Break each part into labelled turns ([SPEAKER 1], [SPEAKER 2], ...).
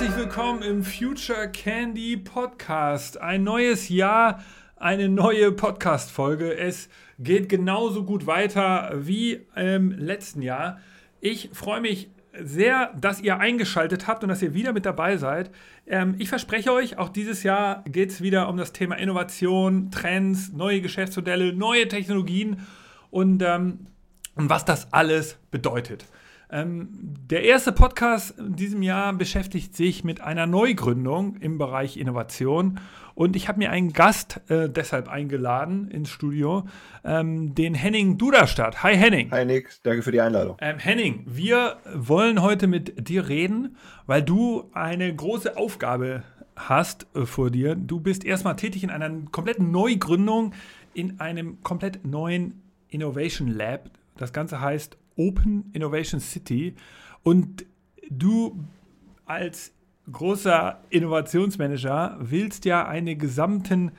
[SPEAKER 1] Herzlich willkommen im Future Candy Podcast. Ein neues Jahr, eine neue Podcast-Folge. Es geht genauso gut weiter wie im letzten Jahr. Ich freue mich sehr, dass ihr eingeschaltet habt und dass ihr wieder mit dabei seid. Ähm, ich verspreche euch, auch dieses Jahr geht es wieder um das Thema Innovation, Trends, neue Geschäftsmodelle, neue Technologien und, ähm, und was das alles bedeutet. Ähm, der erste Podcast in diesem Jahr beschäftigt sich mit einer Neugründung im Bereich Innovation. Und ich habe mir einen Gast äh, deshalb eingeladen ins Studio, ähm, den Henning Duderstadt. Hi Henning.
[SPEAKER 2] Hi Nick, danke für die Einladung.
[SPEAKER 1] Ähm, Henning, wir wollen heute mit dir reden, weil du eine große Aufgabe hast äh, vor dir. Du bist erstmal tätig in einer kompletten Neugründung in einem komplett neuen Innovation Lab. Das Ganze heißt Open Innovation City. Und du als großer Innovationsmanager willst ja einen gesamten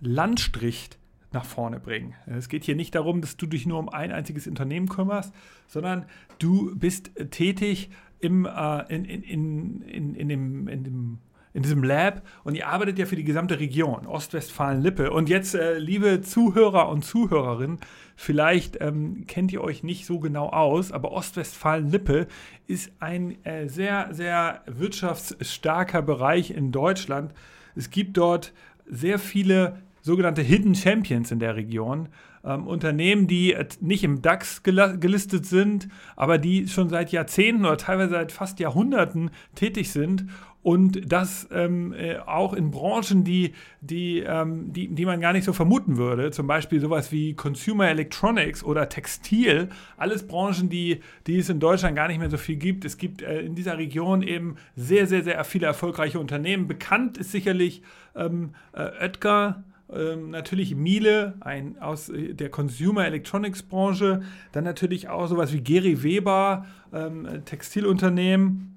[SPEAKER 1] Landstrich nach vorne bringen. Es geht hier nicht darum, dass du dich nur um ein einziges Unternehmen kümmerst, sondern du bist tätig im, äh, in, in, in, in, dem, in dem in diesem Lab und ihr arbeitet ja für die gesamte Region, Ostwestfalen-Lippe. Und jetzt, äh, liebe Zuhörer und Zuhörerinnen, vielleicht ähm, kennt ihr euch nicht so genau aus, aber Ostwestfalen-Lippe ist ein äh, sehr, sehr wirtschaftsstarker Bereich in Deutschland. Es gibt dort sehr viele sogenannte Hidden Champions in der Region. Ähm, Unternehmen, die nicht im DAX gelistet sind, aber die schon seit Jahrzehnten oder teilweise seit fast Jahrhunderten tätig sind und das ähm, äh, auch in Branchen, die, die, ähm, die, die man gar nicht so vermuten würde. Zum Beispiel sowas wie Consumer Electronics oder Textil. Alles Branchen, die, die es in Deutschland gar nicht mehr so viel gibt. Es gibt äh, in dieser Region eben sehr, sehr, sehr viele erfolgreiche Unternehmen. Bekannt ist sicherlich ähm, äh, Oetker. Ähm, natürlich Miele, ein aus äh, der Consumer Electronics Branche, dann natürlich auch sowas wie Geri Weber, ähm, Textilunternehmen,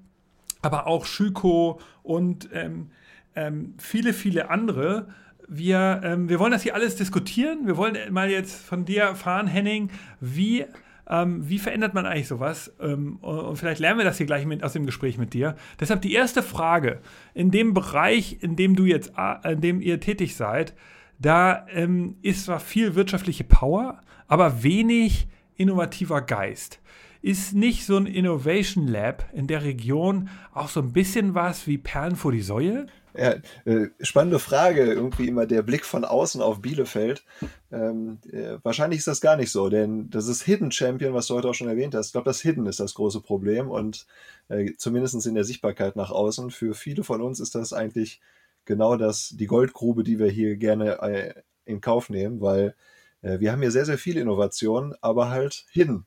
[SPEAKER 1] aber auch Schüko und ähm, ähm, viele, viele andere. Wir, ähm, wir wollen das hier alles diskutieren. Wir wollen mal jetzt von dir erfahren, Henning, wie, ähm, wie verändert man eigentlich sowas? Ähm, und vielleicht lernen wir das hier gleich mit, aus dem Gespräch mit dir. Deshalb die erste Frage. In dem Bereich, in dem du jetzt, in dem ihr tätig seid, da ähm, ist zwar viel wirtschaftliche Power, aber wenig innovativer Geist. Ist nicht so ein Innovation Lab in der Region auch so ein bisschen was wie Perlen vor die Säue?
[SPEAKER 2] Ja, äh, spannende Frage, irgendwie immer der Blick von außen auf Bielefeld. Ähm, äh, wahrscheinlich ist das gar nicht so, denn das ist Hidden Champion, was du heute auch schon erwähnt hast. Ich glaube, das Hidden ist das große Problem und äh, zumindest in der Sichtbarkeit nach außen. Für viele von uns ist das eigentlich genau das, die Goldgrube, die wir hier gerne äh, in Kauf nehmen, weil äh, wir haben hier sehr, sehr viel Innovation, aber halt hidden.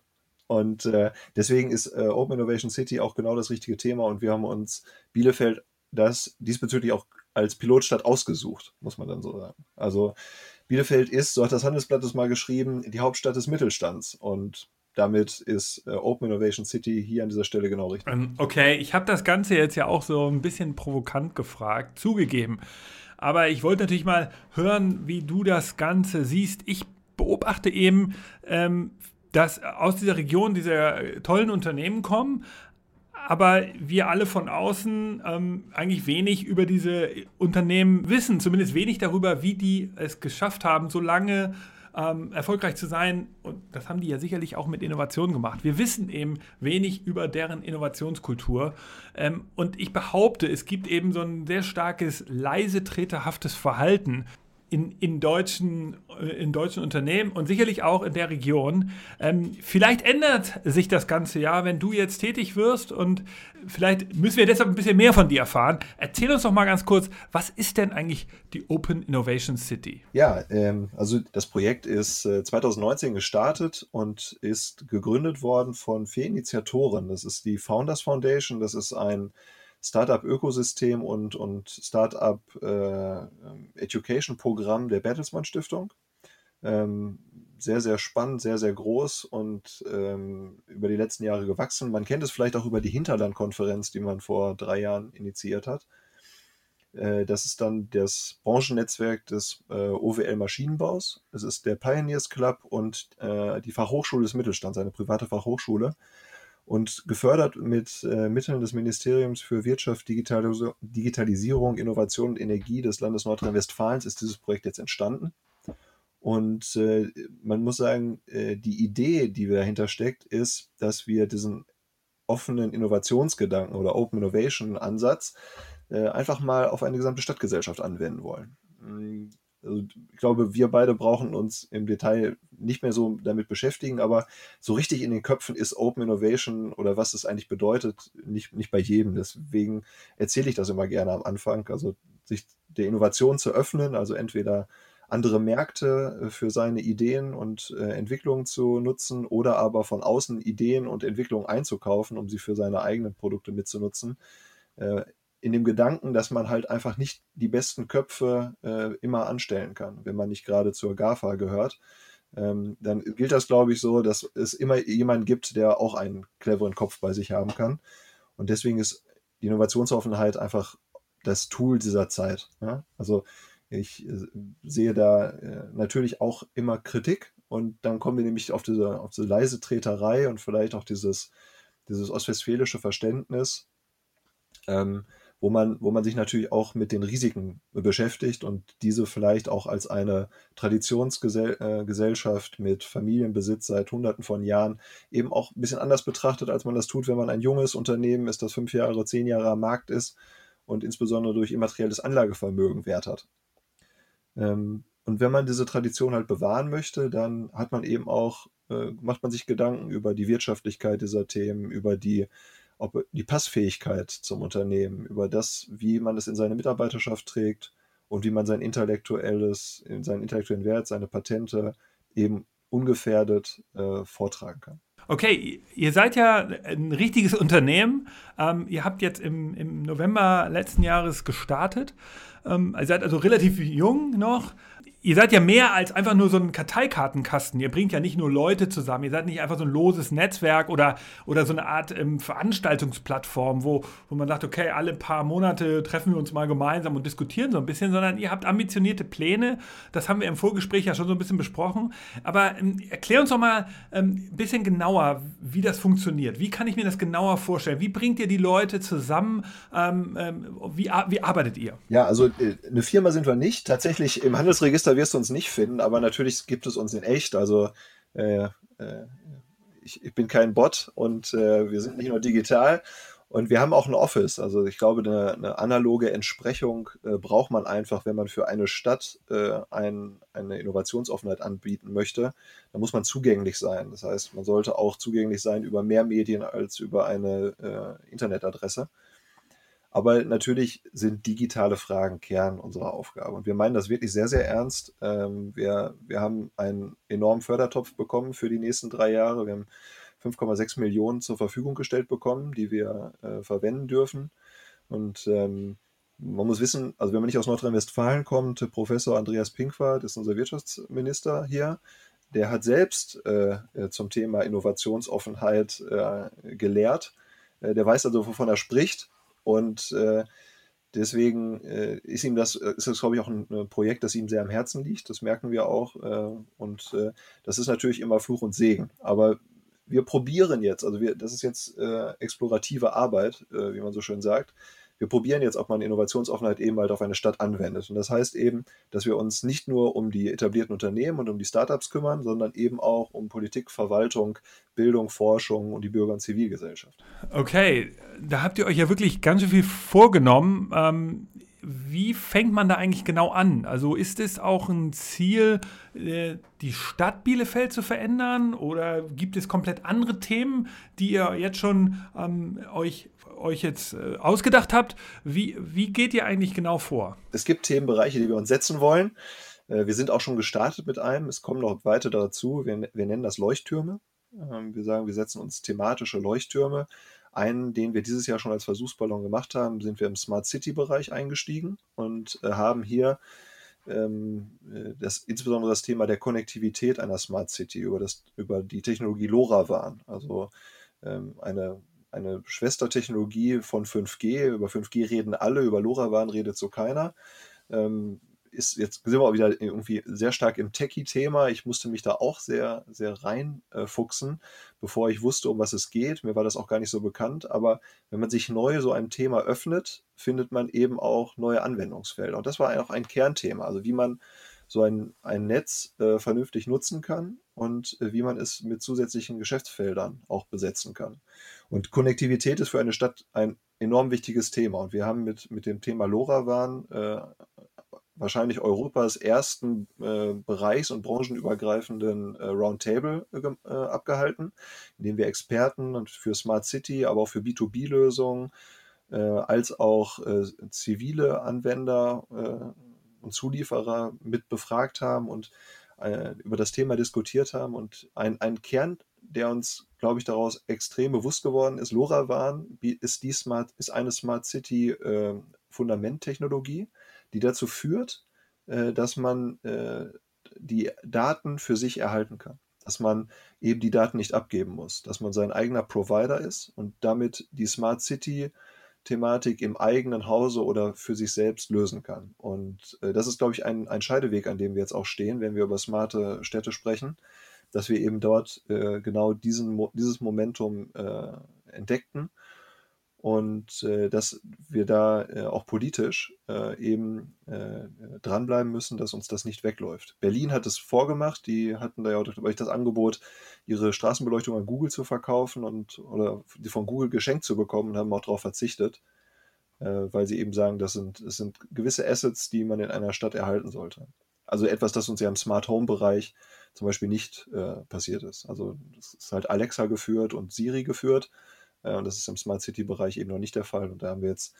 [SPEAKER 2] Und äh, deswegen ist äh, Open Innovation City auch genau das richtige Thema und wir haben uns Bielefeld das diesbezüglich auch als Pilotstadt ausgesucht, muss man dann so sagen. Also Bielefeld ist, so hat das Handelsblatt es mal geschrieben, die Hauptstadt des Mittelstands und damit ist äh, Open Innovation City hier an dieser Stelle genau richtig.
[SPEAKER 1] Ähm, okay, ich habe das Ganze jetzt ja auch so ein bisschen provokant gefragt, zugegeben. Aber ich wollte natürlich mal hören, wie du das Ganze siehst. Ich beobachte eben ähm, dass aus dieser Region diese tollen Unternehmen kommen, aber wir alle von außen ähm, eigentlich wenig über diese Unternehmen wissen, zumindest wenig darüber, wie die es geschafft haben, so lange ähm, erfolgreich zu sein. Und das haben die ja sicherlich auch mit Innovation gemacht. Wir wissen eben wenig über deren Innovationskultur. Ähm, und ich behaupte, es gibt eben so ein sehr starkes, leise treterhaftes Verhalten in, in, deutschen, äh, in deutschen Unternehmen und sicherlich auch in der Region. Ähm, vielleicht ändert sich das ganze Jahr, wenn du jetzt tätig wirst und vielleicht müssen wir deshalb ein bisschen mehr von dir erfahren. Erzähl uns doch mal ganz kurz, was ist denn eigentlich die Open Innovation City?
[SPEAKER 2] Ja, ähm, also das Projekt ist äh, 2019 gestartet und ist gegründet worden von vier Initiatoren. Das ist die Founders Foundation, das ist ein Startup-Ökosystem und, und Startup-Education-Programm äh, der Bertelsmann Stiftung. Ähm, sehr, sehr spannend, sehr, sehr groß und ähm, über die letzten Jahre gewachsen. Man kennt es vielleicht auch über die Hinterland-Konferenz, die man vor drei Jahren initiiert hat. Äh, das ist dann das Branchennetzwerk des äh, OWL Maschinenbaus. Es ist der Pioneers Club und äh, die Fachhochschule des Mittelstands, eine private Fachhochschule. Und gefördert mit äh, Mitteln des Ministeriums für Wirtschaft, Digitalis Digitalisierung, Innovation und Energie des Landes Nordrhein-Westfalens ist dieses Projekt jetzt entstanden. Und äh, man muss sagen, äh, die Idee, die dahinter steckt, ist, dass wir diesen offenen Innovationsgedanken oder Open Innovation Ansatz äh, einfach mal auf eine gesamte Stadtgesellschaft anwenden wollen. Also ich glaube, wir beide brauchen uns im Detail nicht mehr so damit beschäftigen, aber so richtig in den Köpfen ist Open Innovation oder was es eigentlich bedeutet, nicht, nicht bei jedem. Deswegen erzähle ich das immer gerne am Anfang. Also sich der Innovation zu öffnen, also entweder andere Märkte äh, für seine Ideen und äh, Entwicklungen zu nutzen oder aber von außen Ideen und Entwicklungen einzukaufen, um sie für seine eigenen Produkte mitzunutzen. Äh, in dem Gedanken, dass man halt einfach nicht die besten Köpfe äh, immer anstellen kann, wenn man nicht gerade zur GAFA gehört. Ähm, dann gilt das, glaube ich, so, dass es immer jemanden gibt, der auch einen cleveren Kopf bei sich haben kann. Und deswegen ist die Innovationsoffenheit einfach das Tool dieser Zeit. Ja? Also ich äh, sehe da äh, natürlich auch immer Kritik und dann kommen wir nämlich auf diese, auf diese leise Treterei und vielleicht auch dieses, dieses ostwestfälische Verständnis. Ähm, wo man, wo man sich natürlich auch mit den Risiken beschäftigt und diese vielleicht auch als eine Traditionsgesellschaft mit Familienbesitz seit Hunderten von Jahren eben auch ein bisschen anders betrachtet, als man das tut, wenn man ein junges Unternehmen ist, das fünf Jahre, zehn Jahre am Markt ist und insbesondere durch immaterielles Anlagevermögen Wert hat. Ähm, und wenn man diese Tradition halt bewahren möchte, dann hat man eben auch, äh, macht man sich Gedanken über die Wirtschaftlichkeit dieser Themen, über die ob die Passfähigkeit zum Unternehmen, über das, wie man es in seine Mitarbeiterschaft trägt und wie man sein intellektuelles, seinen intellektuellen Wert, seine Patente eben ungefährdet äh, vortragen kann.
[SPEAKER 1] Okay, ihr seid ja ein richtiges Unternehmen. Ähm, ihr habt jetzt im, im November letzten Jahres gestartet. Ähm, ihr seid also relativ jung noch ihr seid ja mehr als einfach nur so ein Karteikartenkasten. Ihr bringt ja nicht nur Leute zusammen. Ihr seid nicht einfach so ein loses Netzwerk oder, oder so eine Art ähm, Veranstaltungsplattform, wo, wo man sagt, okay, alle paar Monate treffen wir uns mal gemeinsam und diskutieren so ein bisschen, sondern ihr habt ambitionierte Pläne. Das haben wir im Vorgespräch ja schon so ein bisschen besprochen. Aber ähm, erklär uns doch mal ein ähm, bisschen genauer, wie das funktioniert. Wie kann ich mir das genauer vorstellen? Wie bringt ihr die Leute zusammen? Ähm, ähm wie, wie arbeitet ihr?
[SPEAKER 2] Ja, also äh, eine Firma sind wir nicht. Tatsächlich im Handelsregister Insta wirst du uns nicht finden, aber natürlich gibt es uns in echt. Also äh, äh, ich, ich, bin kein Bot und äh, wir sind nicht nur digital. Und wir haben auch ein Office. Also ich glaube, eine, eine analoge Entsprechung äh, braucht man einfach, wenn man für eine Stadt äh, ein, eine Innovationsoffenheit anbieten möchte. Da muss man zugänglich sein. Das heißt, man sollte auch zugänglich sein über mehr Medien als über eine Internetadresse. Aber natürlich sind digitale Fragen Kern unserer Aufgabe. Und wir meinen das wirklich sehr, sehr ernst. Ähm, wir, wir haben einen enormen Fördertopf bekommen für die nächsten drei Jahre. Wir haben 5,6 Millionen zur Verfügung gestellt bekommen, die wir äh, verwenden dürfen. Und ähm, man muss wissen, also wenn man nicht aus Nordrhein-Westfalen kommt, Professor Andreas Pinkwart ist unser Wirtschaftsminister hier. Der hat selbst äh, äh zum Thema Innovationsoffenheit gelehrt. Der weiß also, wovon er spricht. Und äh, deswegen äh, ist ihm das, äh, ist das, glaube ich, auch ein, ein, Projekt, das ihm sehr am Herzen liegt. Das merken wir auch. Äh, und äh, das ist natürlich immer Fluch und Segen. Aber wir probieren jetzt, also wir, das ist jetzt äh, explorative Arbeit, wie man so schön sagt wir probieren jetzt, ob man Innovationsoffenheit eben halt auf eine Stadt anwendet. Und das heißt eben, dass wir uns nicht nur um die etablierten Unternehmen und um die Startups kümmern, sondern eben auch um Politik, Verwaltung, Bildung, Forschung und die Bürger- und Zivilgesellschaft.
[SPEAKER 1] Okay, da habt ihr euch ja wirklich ganz schön viel vorgenommen. Ähm, wie fängt man da eigentlich genau an? Also ist es auch ein Ziel, äh, die Stadt Bielefeld zu verändern oder gibt es komplett andere Themen, die ihr jetzt schon ähm, euch, euch jetzt äh, ausgedacht habt? Wie, wie geht ihr eigentlich genau vor?
[SPEAKER 2] Es gibt Themenbereiche, die wir uns setzen wollen. Äh, wir sind auch schon gestartet mit einem. Es kommen noch weiter dazu. Wir, wir nennen das Leuchttürme. Ähm, wir sagen, wir setzen uns thematische Leuchttürme einen, den wir dieses Jahr schon als Versuchsballon gemacht haben, sind wir im Smart City-Bereich eingestiegen und äh, haben hier ähm, äh, das, insbesondere das Thema der Konnektivität einer Smart City über, das, über die Technologie LoRaWAN, also ähm, eine, eine Schwestertechnologie von 5G. Über 5G reden alle, über LoRaWAN redet so keiner. Ähm, ist jetzt sind wir auch wieder irgendwie sehr stark im Techie-Thema. Ich musste mich da auch sehr, sehr reinfuchsen, äh, bevor ich wusste, um was es geht. Mir war das auch gar nicht so bekannt. Aber wenn man sich neu so einem Thema öffnet, findet man eben auch neue Anwendungsfelder. Und das war auch ein Kernthema. Also wie man so ein, ein Netz äh, vernünftig nutzen kann und äh, wie man es mit zusätzlichen Geschäftsfeldern auch besetzen kann. Und Konnektivität ist für eine Stadt ein enorm wichtiges Thema. Und wir haben mit, mit dem Thema LoRaWAN äh, wahrscheinlich Europas ersten äh, bereichs- und branchenübergreifenden äh, Roundtable äh, äh, abgehalten, in dem wir Experten für Smart City, aber auch für B2B-Lösungen, äh, als auch äh, zivile Anwender und Zulieferer mit befragt haben und über das Thema diskutiert haben. Und ein, ein Kern, der uns, glaube ich, daraus extrem bewusst geworden ist, LoRaWAN ist, die Smart, ist eine Smart City Fundamenttechnologie die dazu führt, äh, dass man äh, die Daten für sich erhalten kann. Dass man eben die Daten nicht abgeben muss, dass man sein eigener Provider ist und damit die Smart City Thematik im eigenen Hause oder für sich selbst lösen kann. Und äh, das ist, glaube ich, ein, ein Scheideweg, an dem wir jetzt auch stehen, wenn wir über smarte Städte sprechen, dass wir eben dort äh, genau diesen, dieses Momentum äh, entdeckten und äh, dass wir da äh, auch politisch äh, eben äh, dranbleiben müssen, dass uns das nicht wegläuft. Berlin hat es vorgemacht, die hatten da ja auch das Angebot, ihre Straßenbeleuchtung an Google zu verkaufen und oder die von Google geschenkt zu bekommen und haben auch darauf verzichtet, äh, weil sie eben sagen, das sind, das sind gewisse Assets, die man in einer Stadt erhalten sollte. Also etwas, das uns ja im Smart Home Bereich zum Beispiel nicht äh, passiert ist. Also es ist halt Alexa geführt und Siri geführt und das ist im Smart City-Bereich eben noch nicht der Fall. Und da haben wir jetzt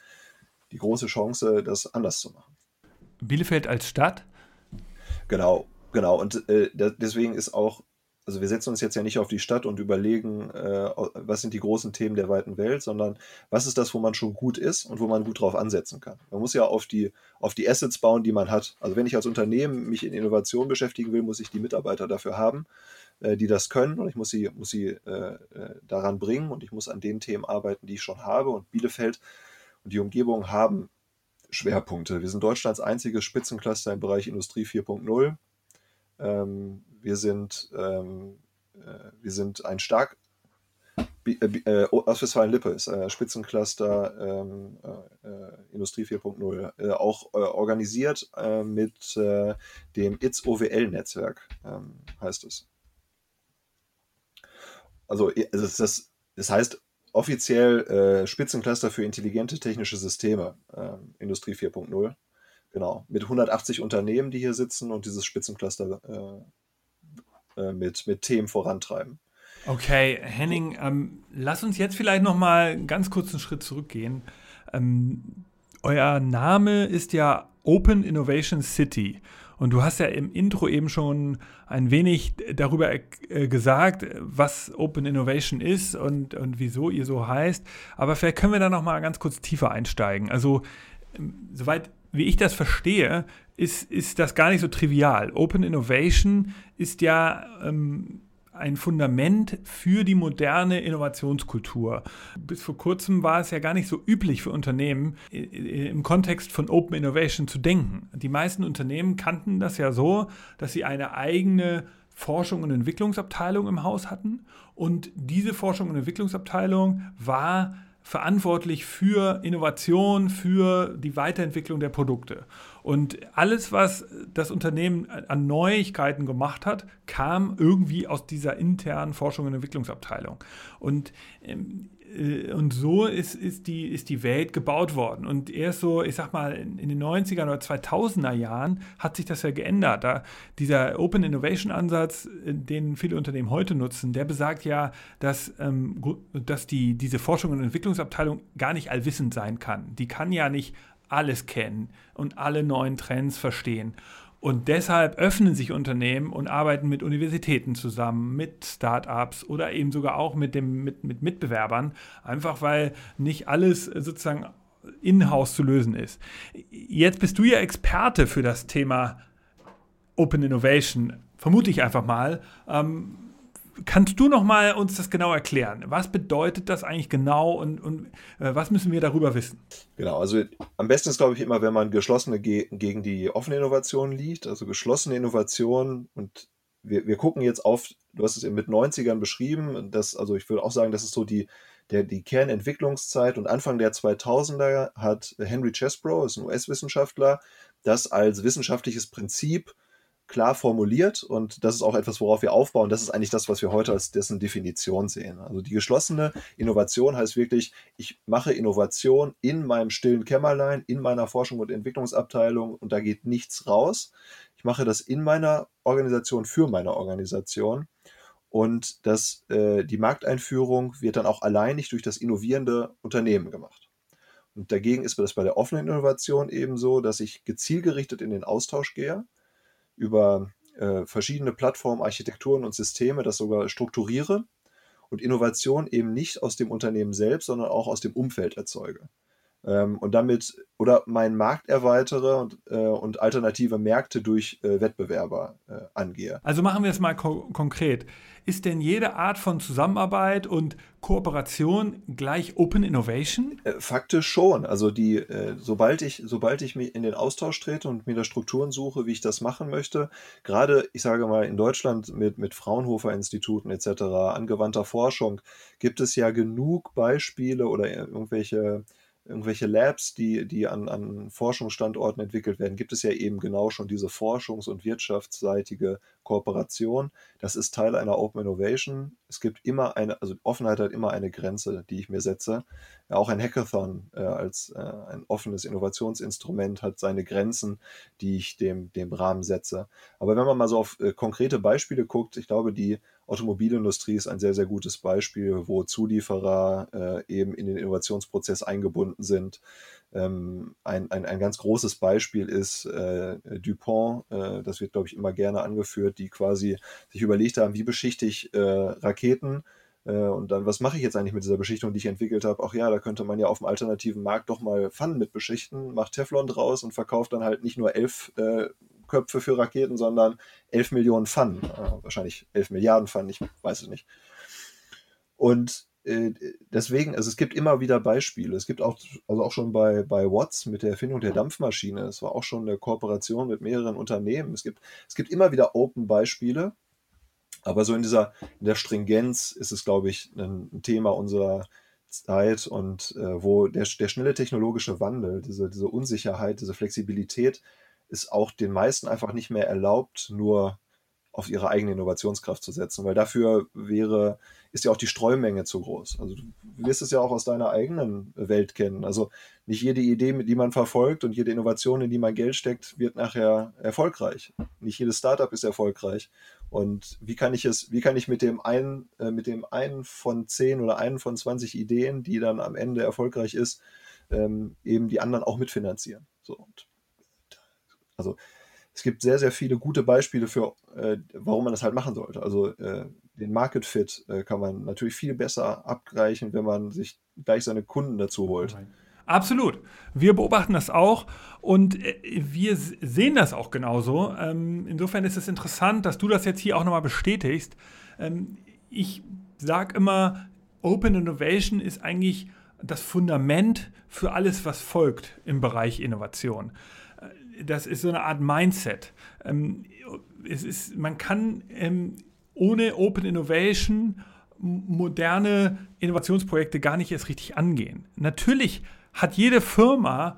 [SPEAKER 2] die große Chance, das anders zu machen.
[SPEAKER 1] Bielefeld als Stadt?
[SPEAKER 2] Genau, genau. Und äh, deswegen ist auch, also wir setzen uns jetzt ja nicht auf die Stadt und überlegen, äh, was sind die großen Themen der weiten Welt, sondern was ist das, wo man schon gut ist und wo man gut drauf ansetzen kann. Man muss ja auf die, auf die Assets bauen, die man hat. Also wenn ich als Unternehmen mich in Innovation beschäftigen will, muss ich die Mitarbeiter dafür haben. Äh, die das können und ich muss sie, muss sie äh, äh, daran bringen und ich muss an den Themen arbeiten, die ich schon habe. Und Bielefeld und die Umgebung haben Schwerpunkte. Wir sind Deutschlands einziges Spitzencluster im Bereich Industrie 4.0. Ähm, wir, sind, ähm, äh, wir sind ein stark äh, Ostwestfalen-Lippe ist äh, Spitzencluster ähm, äh, Industrie 4.0, äh, auch organisiert mit dem ITS OWL-Netzwerk, ähm, heißt es. Also, also das, das heißt offiziell äh, Spitzencluster für intelligente technische Systeme, äh, Industrie 4.0. Genau, mit 180 Unternehmen, die hier sitzen und dieses Spitzencluster äh, äh, mit, mit Themen vorantreiben.
[SPEAKER 1] Okay, Henning, ähm, lass uns jetzt vielleicht noch mal ganz kurz einen Schritt zurückgehen. Ähm, euer Name ist ja Open Innovation City. Und du hast ja im Intro eben schon ein wenig darüber äh, gesagt, was Open Innovation ist und, und wieso ihr so heißt. Aber vielleicht können wir da noch mal ganz kurz tiefer einsteigen. Also, ähm, soweit wie ich das verstehe, ist, ist das gar nicht so trivial. Open Innovation ist ja ähm, ein Fundament für die moderne Innovationskultur. Bis vor kurzem war es ja gar nicht so üblich für Unternehmen im Kontext von Open Innovation zu denken. Die meisten Unternehmen kannten das ja so, dass sie eine eigene Forschung und Entwicklungsabteilung im Haus hatten und diese Forschung und Entwicklungsabteilung war verantwortlich für Innovation, für die Weiterentwicklung der Produkte. Und alles, was das Unternehmen an Neuigkeiten gemacht hat, kam irgendwie aus dieser internen Forschung und Entwicklungsabteilung. Und ähm, äh, und so ist, ist, die, ist die Welt gebaut worden. Und erst so, ich sag mal, in, den 90er oder 2000er Jahren hat sich das ja geändert. Da dieser Open Innovation Ansatz, äh, den viele Unternehmen heute nutzen, der besagt ja, dass, ähm, dass die, diese Forschung und Entwicklungsabteilung gar nicht allwissend sein kann. Die kann ja nicht alles kennen und alle neuen Trends verstehen. Und deshalb öffnen sich Unternehmen und arbeiten mit Universitäten zusammen, mit Startups oder eben sogar auch mit, dem, mit, mit Mitbewerbern, einfach weil nicht alles sozusagen in-house zu lösen ist. Jetzt bist du ja Experte für das Thema Open Innovation, vermute ich einfach mal. Ähm, kannst du noch mal uns das genau erklären? Was bedeutet das eigentlich genau und, und äh, was müssen wir darüber wissen?
[SPEAKER 2] Genau, also am besten ist, glaube ich, immer, wenn man geschlossene ge gegen die offene Innovation liegt. Also geschlossene Innovation und wir, wir gucken jetzt auf, du hast es eben mit 90ern beschrieben, dass, also ich würde auch sagen, das ist so die, der, die Kernentwicklungszeit und Anfang der 2000er hat Henry Chesbrough, ist ein US-Wissenschaftler, das als wissenschaftliches Prinzip klar formuliert und das ist auch etwas, worauf wir aufbauen. Das ist eigentlich das, was wir heute als dessen Definition sehen. Also die geschlossene Innovation heißt wirklich, ich mache Innovation in meinem stillen Kämmerlein, in meiner Forschung und Entwicklungsabteilung und da geht nichts raus. Ich mache das in meiner Organisation für meine Organisation und das, äh, die Markteinführung wird dann auch alleinig durch das innovierende Unternehmen gemacht. Und dagegen ist das bei der offenen Innovation eben so, dass ich gezielgerichtet in den Austausch gehe über äh, verschiedene Plattformen, Architekturen und Systeme das sogar strukturiere und Innovation eben nicht aus dem Unternehmen selbst, sondern auch aus dem Umfeld erzeuge. Ähm, und damit oder meinen Markt erweitere und, äh, und alternative Märkte durch äh, Wettbewerber äh, angehe.
[SPEAKER 1] Also machen wir es mal ko konkret. Ist denn jede Art von Zusammenarbeit und Kooperation gleich Open Innovation?
[SPEAKER 2] Äh, faktisch schon. Also die, äh, sobald ich, sobald ich mich in den Austausch trete und mir da Strukturen suche, wie ich das machen möchte, gerade, ich sage mal, in Deutschland mit, mit Fraunhofer-Instituten etc., angewandter Forschung, gibt es ja genug Beispiele oder irgendwelche irgendwelche Labs, die, die an, an Forschungsstandorten entwickelt werden, gibt es ja eben genau schon diese forschungs- und wirtschaftsseitige Kooperation. Das ist Teil einer Open Innovation. Es gibt immer eine, also Offenheit hat immer eine Grenze, die ich mir setze. Ja, auch ein Hackathon äh, als äh, ein offenes Innovationsinstrument hat seine Grenzen, die ich dem, dem Rahmen setze. Aber wenn man mal so auf äh, konkrete Beispiele guckt, ich glaube, die Automobilindustrie ist ein sehr, sehr gutes Beispiel, wo Zulieferer äh, eben in den Innovationsprozess eingebunden sind. Ähm, ein, ein, ein ganz großes Beispiel ist äh, Dupont, äh, das wird, glaube ich, immer gerne angeführt, die quasi sich überlegt haben, wie beschichte ich äh, Raketen äh, und dann, was mache ich jetzt eigentlich mit dieser Beschichtung, die ich entwickelt habe? Ach ja, da könnte man ja auf dem alternativen Markt doch mal Pfannen mit beschichten, macht Teflon draus und verkauft dann halt nicht nur elf äh, Köpfe für Raketen, sondern 11 Millionen Pfannen. Äh, wahrscheinlich 11 Milliarden Pfannen, ich weiß es nicht. Und äh, deswegen, also es gibt immer wieder Beispiele. Es gibt auch, also auch schon bei, bei Watts mit der Erfindung der Dampfmaschine, es war auch schon eine Kooperation mit mehreren Unternehmen. Es gibt, es gibt immer wieder Open-Beispiele, aber so in dieser in der Stringenz ist es, glaube ich, ein, Thema unserer Zeit und äh, wo der, der schnelle technologische Wandel, diese, diese Unsicherheit, diese Flexibilität ist auch den meisten einfach nicht mehr erlaubt, nur auf ihre eigene Innovationskraft zu setzen, weil dafür wäre, ist ja auch die Streumenge zu groß. Also du wirst es ja auch aus deiner eigenen Welt kennen. Also nicht jede Idee, die man verfolgt und jede Innovation, in die man Geld steckt, wird nachher erfolgreich. Nicht jedes Startup ist erfolgreich. Und wie kann ich es, wie kann ich mit dem einen, äh, mit dem einen von zehn oder einen von 20 Ideen, die dann am Ende erfolgreich ist, ähm, eben die anderen auch mitfinanzieren? So, und also es gibt sehr, sehr viele gute Beispiele für, äh, warum man das halt machen sollte. Also äh, den Market Fit äh, kann man natürlich viel besser abgleichen, wenn man sich gleich seine Kunden dazu holt.
[SPEAKER 1] Absolut. Wir beobachten das auch und äh, wir sehen das auch genauso. Ähm, insofern ist es interessant, dass du das jetzt hier auch nochmal bestätigst. Ähm, ich sage immer, Open Innovation ist eigentlich das Fundament für alles, was folgt im Bereich Innovation das ist so eine Art Mindset. Ähm, es ist, man kann ähm, ohne Open Innovation moderne Innovationsprojekte gar nicht erst richtig angehen. Natürlich hat jede Firma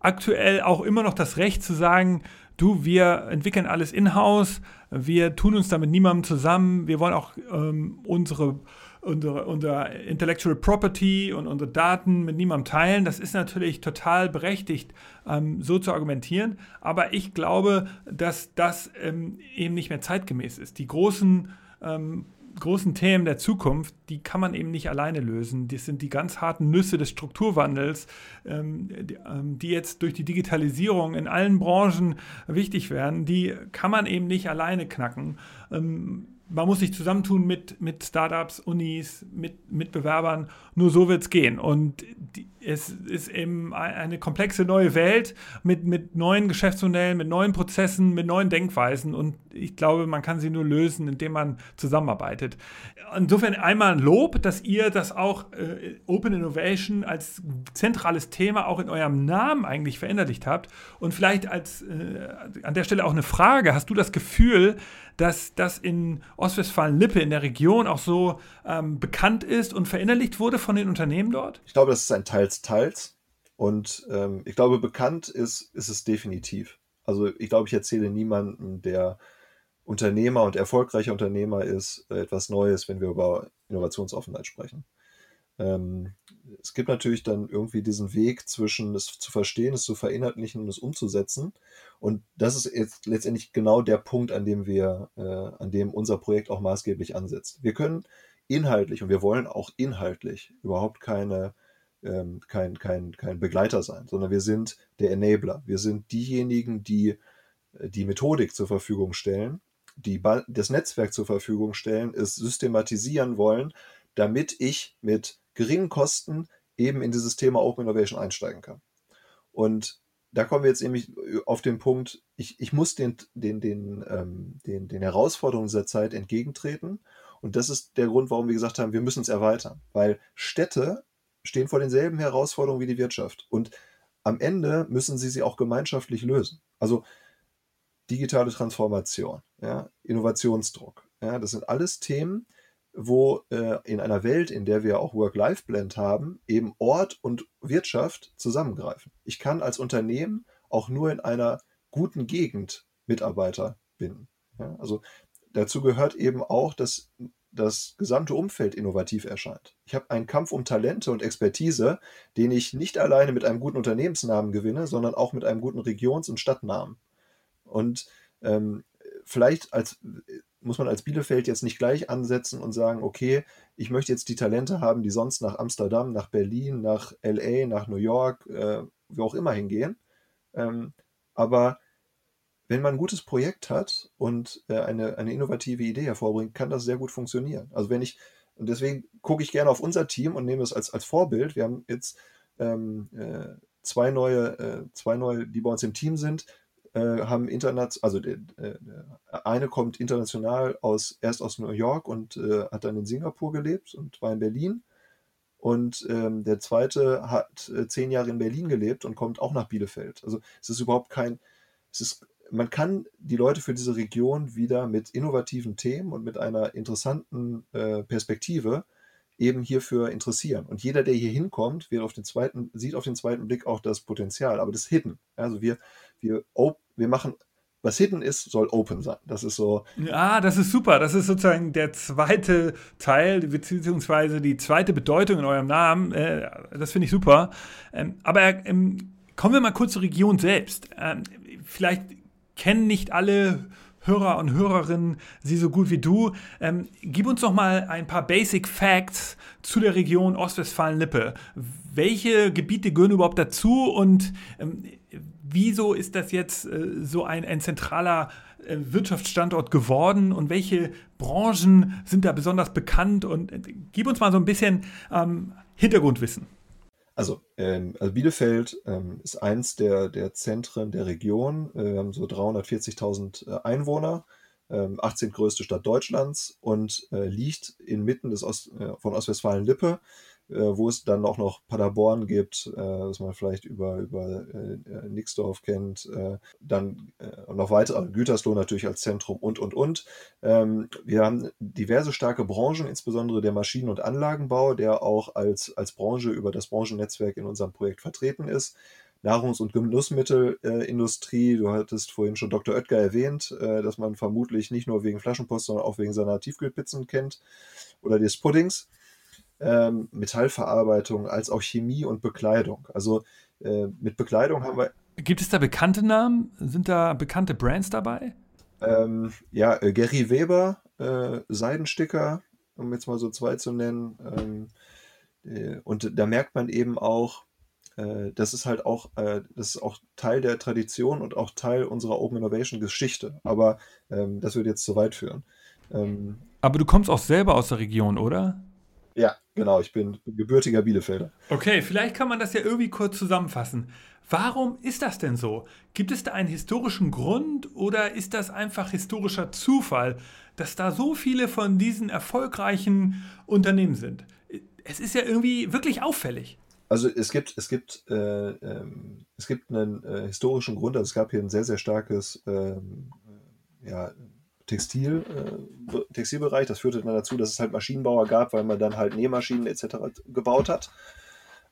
[SPEAKER 1] aktuell auch immer noch das Recht zu sagen, du, wir entwickeln alles in-house, wir tun uns da mit niemandem zusammen, wir wollen auch ähm, unsere unsere, unser Intellectual Property und unsere Daten mit niemandem teilen. Das ist natürlich total berechtigt, ähm, so zu argumentieren. Aber ich glaube, dass das ähm, eben nicht mehr zeitgemäß ist. Die großen ähm, großen Themen der Zukunft, die kann man eben nicht alleine lösen. Das sind die ganz harten Nüsse des Strukturwandels, ähm, die, ähm, die, jetzt durch die Digitalisierung in allen Branchen wichtig werden. Die kann man eben nicht alleine knacken. Ähm, man muss sich zusammentun mit, mit Startups, Unis, mit, mit Bewerbern. Nur so wird es gehen. Und die, es ist eben eine komplexe neue Welt mit, mit neuen Geschäftsmodellen, mit neuen Prozessen, mit neuen Denkweisen. Und ich glaube, man kann sie nur lösen, indem man zusammenarbeitet. Insofern einmal ein Lob, dass ihr das auch äh, Open Innovation als zentrales Thema auch in eurem Namen eigentlich verinnerlicht habt. Und vielleicht als äh, an der Stelle auch eine Frage: Hast du das Gefühl, dass das in Ostwestfalen-Lippe in der Region auch so ähm, bekannt ist und verinnerlicht wurde von den Unternehmen dort?
[SPEAKER 2] Ich glaube, das ist ein Teils-Teils. Und ähm, ich glaube, bekannt ist, ist es definitiv. Also ich glaube, ich erzähle niemandem, der Unternehmer und erfolgreicher Unternehmer ist, äh, etwas Neues, wenn wir über Innovationsoffenheit sprechen. Ähm, es gibt natürlich dann irgendwie diesen Weg zwischen es zu verstehen, es zu verinnerlichen und es umzusetzen. Und das ist jetzt letztendlich genau der Punkt, an dem wir, äh, an dem unser Projekt auch maßgeblich ansetzt. Wir können inhaltlich und wir wollen auch inhaltlich überhaupt keine ähm, kein, kein, kein Begleiter sein, sondern wir sind der Enabler. Wir sind diejenigen, die äh, die Methodik zur Verfügung stellen, die das Netzwerk zur Verfügung stellen, es systematisieren wollen, damit ich mit geringen Kosten eben in dieses Thema Open Innovation einsteigen kann. Und da kommen wir jetzt nämlich auf den Punkt, ich, ich muss den, den, den, ähm, den, den Herausforderungen dieser Zeit entgegentreten. Und das ist der Grund, warum wir gesagt haben, wir müssen es erweitern. Weil Städte stehen vor denselben Herausforderungen wie die Wirtschaft. Und am Ende müssen sie sie auch gemeinschaftlich lösen. Also digitale Transformation, ja, Innovationsdruck. Ja, das sind alles Themen, wo äh, in einer Welt, in der wir auch Work-Life-Blend haben, eben Ort und Wirtschaft zusammengreifen. Ich kann als Unternehmen auch nur in einer guten Gegend Mitarbeiter binden. Ja, also dazu gehört eben auch, dass das gesamte Umfeld innovativ erscheint. Ich habe einen Kampf um Talente und Expertise, den ich nicht alleine mit einem guten Unternehmensnamen gewinne, sondern auch mit einem guten Regions- und Stadtnamen. Und ähm, vielleicht als, muss man als Bielefeld jetzt nicht gleich ansetzen und sagen, okay, ich möchte jetzt die Talente haben, die sonst nach Amsterdam, nach Berlin, nach LA, nach New York, äh, wo auch immer hingehen. Ähm, aber wenn man ein gutes Projekt hat und äh, eine, eine innovative Idee hervorbringt, kann das sehr gut funktionieren. Also wenn ich, und deswegen gucke ich gerne auf unser Team und nehme es als, als Vorbild. Wir haben jetzt ähm, äh, zwei neue, äh, zwei neue, die bei uns im Team sind, äh, haben international, also der, der, eine kommt international aus, erst aus New York und äh, hat dann in Singapur gelebt und war in Berlin. Und ähm, der zweite hat äh, zehn Jahre in Berlin gelebt und kommt auch nach Bielefeld. Also es ist überhaupt kein, es ist man kann die Leute für diese Region wieder mit innovativen Themen und mit einer interessanten äh, Perspektive eben hierfür interessieren. Und jeder, der hier hinkommt, wird auf den zweiten, sieht auf den zweiten Blick auch das Potenzial. Aber das hidden. Also wir, wir, wir machen was hidden ist, soll open sein. Das ist so.
[SPEAKER 1] Ja, das ist super. Das ist sozusagen der zweite Teil, beziehungsweise die zweite Bedeutung in eurem Namen. Äh, das finde ich super. Ähm, aber ähm, kommen wir mal kurz zur Region selbst. Ähm, vielleicht kennen nicht alle Hörer und Hörerinnen sie so gut wie du. Ähm, gib uns doch mal ein paar Basic Facts zu der Region Ostwestfalen-Lippe. Welche Gebiete gehören überhaupt dazu und ähm, wieso ist das jetzt äh, so ein, ein zentraler äh, Wirtschaftsstandort geworden und welche Branchen sind da besonders bekannt? Und äh, gib uns mal so ein bisschen ähm, Hintergrundwissen.
[SPEAKER 2] Also, ähm, also Bielefeld ähm, ist eins der, der Zentren der Region. Wir haben so 340.000 äh, Einwohner, ähm, 18. größte Stadt Deutschlands und äh, liegt inmitten des Ost, äh, von Ostwestfalen-Lippe äh, wo es dann auch noch Paderborn gibt, äh, was man vielleicht über, über äh, äh Nixdorf kennt, äh, dann äh, noch weitere, also Gütersloh natürlich als Zentrum und, und, und. Ähm, wir haben diverse starke Branchen, insbesondere der Maschinen- und Anlagenbau, der auch als, als Branche über das Branchennetzwerk in unserem Projekt vertreten ist. Nahrungs- und Genussmittelindustrie. du hattest vorhin schon Dr. Oetker erwähnt, dass man vermutlich nicht nur wegen Flaschenpost, sondern auch wegen seiner Tiefkühlpizzen kennt oder des Puddings ähm, Metallverarbeitung als auch Chemie und Bekleidung. Also äh, mit Bekleidung haben wir.
[SPEAKER 1] Gibt es da bekannte Namen? Sind da bekannte Brands dabei?
[SPEAKER 2] Ähm, ja, äh, Gary Weber, äh, Seidensticker, um jetzt mal so zwei zu nennen. Ähm, äh, und da merkt man eben auch, äh, das ist halt auch, äh, das ist auch Teil der Tradition und auch Teil unserer Open Innovation Geschichte. Aber ähm, das würde jetzt zu weit führen.
[SPEAKER 1] Ähm, Aber du kommst auch selber aus der Region, oder?
[SPEAKER 2] Ja, Genau, ich bin gebürtiger Bielefelder.
[SPEAKER 1] Okay, vielleicht kann man das ja irgendwie kurz zusammenfassen. Warum ist das denn so? Gibt es da einen historischen Grund oder ist das einfach historischer Zufall, dass da so viele von diesen erfolgreichen Unternehmen sind? Es ist ja irgendwie wirklich auffällig.
[SPEAKER 2] Also es gibt, es gibt, äh, ähm, es gibt einen äh, historischen Grund. Also es gab hier ein sehr, sehr starkes ähm, ja, Textil, äh, Textilbereich. Das führte dann dazu, dass es halt Maschinenbauer gab, weil man dann halt Nähmaschinen etc. gebaut hat.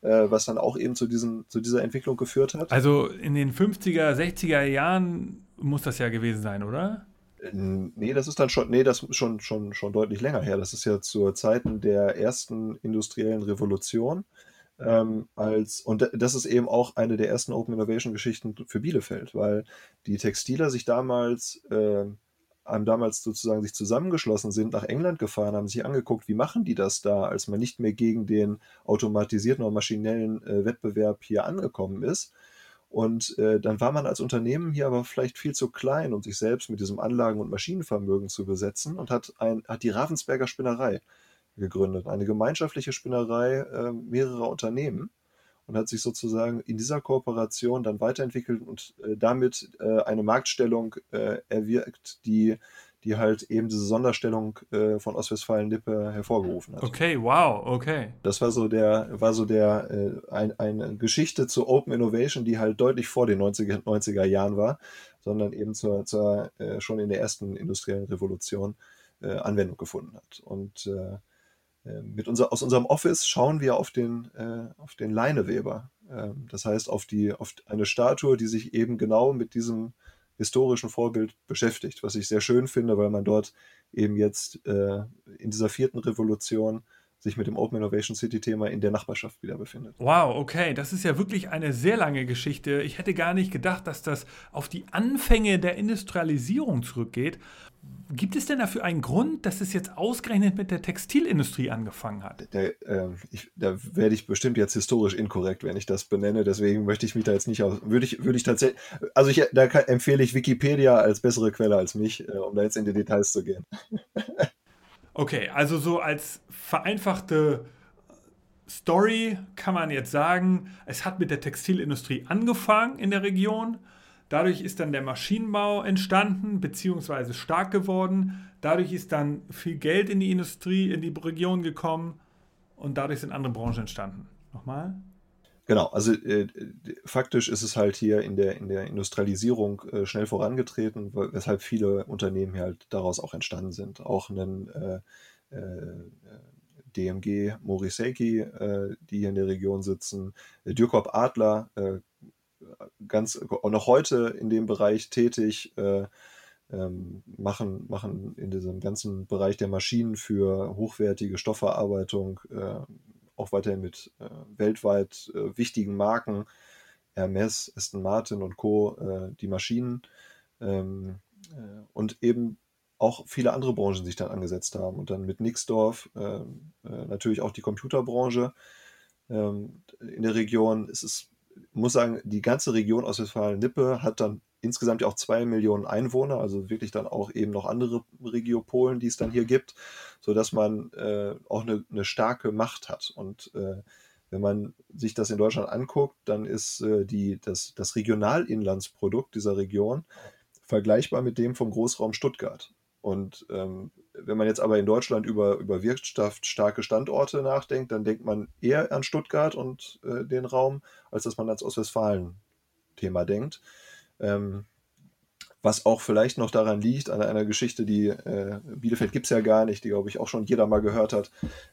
[SPEAKER 2] Äh, was dann auch eben zu, diesen, zu dieser Entwicklung geführt hat.
[SPEAKER 1] Also in den 50er, 60er Jahren muss das ja gewesen sein, oder?
[SPEAKER 2] Nee, das ist dann schon, nee, das ist schon, schon, schon deutlich länger her. Das ist ja zu Zeiten der ersten industriellen Revolution. Ähm, als, und das ist eben auch eine der ersten Open Innovation Geschichten für Bielefeld, weil die Textiler sich damals äh, haben damals sozusagen sich zusammengeschlossen sind, nach England gefahren, haben sich angeguckt, wie machen die das da, als man nicht mehr gegen den automatisierten oder maschinellen äh, Wettbewerb hier angekommen ist. Und äh, dann war man als Unternehmen hier aber vielleicht viel zu klein, um sich selbst mit diesem Anlagen- und Maschinenvermögen zu besetzen und hat, ein, hat die Ravensberger Spinnerei gegründet, eine gemeinschaftliche Spinnerei äh, mehrerer Unternehmen und hat sich sozusagen in dieser Kooperation dann weiterentwickelt und äh, damit äh, eine Marktstellung äh, erwirkt, die, die halt eben diese Sonderstellung äh, von Ostwestfalen-Lippe hervorgerufen hat.
[SPEAKER 1] Okay, wow, okay.
[SPEAKER 2] Das war so der, war so der, äh, ein, eine Geschichte zur Open Innovation, die halt deutlich vor den 90er, 90er Jahren war, sondern eben zur, zur äh, schon in der ersten industriellen Revolution Anwendung gefunden hat. Und mit unser, aus unserem Office schauen wir auf den, äh, auf den Leineweber. Ähm, das heißt, auf, die, auf eine Statue, die sich eben genau mit diesem historischen Vorbild beschäftigt, was ich sehr schön finde, weil man dort eben jetzt äh, in dieser vierten Revolution sich mit dem Open Innovation City Thema in der Nachbarschaft wieder befindet.
[SPEAKER 1] Wow, okay, das ist ja wirklich eine sehr lange Geschichte. Ich hätte gar nicht gedacht, dass das auf die Anfänge der Industrialisierung zurückgeht. Gibt es denn dafür einen Grund, dass es jetzt ausgerechnet mit der Textilindustrie angefangen hat?
[SPEAKER 2] Der, äh, ich, da werde ich bestimmt jetzt historisch inkorrekt, wenn ich das benenne. Deswegen möchte ich mich da jetzt nicht aus. Würde ich, würde ich tatsächlich. Also ich, da kann, empfehle ich Wikipedia als bessere Quelle als mich, äh, um da jetzt in die Details zu gehen.
[SPEAKER 1] okay, also so als vereinfachte Story kann man jetzt sagen, es hat mit der Textilindustrie angefangen in der Region Dadurch ist dann der Maschinenbau entstanden, beziehungsweise stark geworden. Dadurch ist dann viel Geld in die Industrie, in die Region gekommen und dadurch sind andere Branchen entstanden. Nochmal?
[SPEAKER 2] Genau, also äh, faktisch ist es halt hier in der, in der Industrialisierung äh, schnell vorangetreten, weshalb viele Unternehmen hier halt daraus auch entstanden sind. Auch ein äh, äh DMG Moriseki, äh, die hier in der Region sitzen, Dürkop Adler, äh, ganz auch noch heute in dem Bereich tätig, äh, ähm, machen, machen in diesem ganzen Bereich der Maschinen für hochwertige Stoffverarbeitung äh, auch weiterhin mit äh, weltweit äh, wichtigen Marken, Hermes, Aston Martin und Co., äh, die Maschinen ähm, äh, und eben auch viele andere Branchen sich dann angesetzt haben und dann mit Nixdorf natürlich auch die Computerbranche ähm, in der Region. Es ist muss sagen, die ganze Region Ostwestfalen-Lippe hat dann insgesamt ja auch zwei Millionen Einwohner, also wirklich dann auch eben noch andere Regiopolen, die es dann hier gibt, sodass man äh, auch eine, eine, starke Macht hat. Und äh, wenn man sich das in Deutschland anguckt, dann ist äh, die, das, das Regionalinlandsprodukt dieser Region vergleichbar mit dem vom Großraum Stuttgart. Und ähm, wenn man jetzt aber in Deutschland über, über wirtschaftsstarke Standorte nachdenkt, dann denkt man eher an Stuttgart und äh, den Raum, als dass man ans Ostwestfalen-Thema denkt. Ähm, was auch vielleicht noch daran liegt, an einer Geschichte, die äh, Bielefeld gibt es ja gar nicht, die, glaube ich, auch schon jeder mal gehört hat.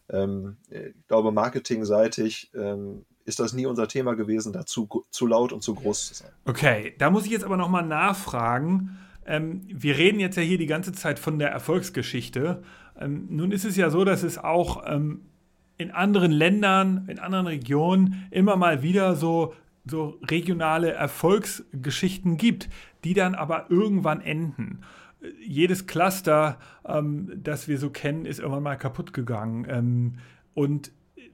[SPEAKER 2] Ähm, ich glaube, marketingseitig ähm, ist das nie unser Thema gewesen, da zu, zu laut und zu groß zu sein.
[SPEAKER 1] Okay, da muss ich jetzt aber nochmal nachfragen. Ähm, wir reden jetzt ja hier die ganze Zeit von der Erfolgsgeschichte. Ähm, nun ist es ja so, dass es auch ähm, in anderen Ländern, in anderen Regionen immer mal wieder so, so regionale Erfolgsgeschichten gibt, die dann aber irgendwann enden jedes Cluster, ähm, das wir so kennen, ist irgendwann mal kaputt gegangen. Ähm, und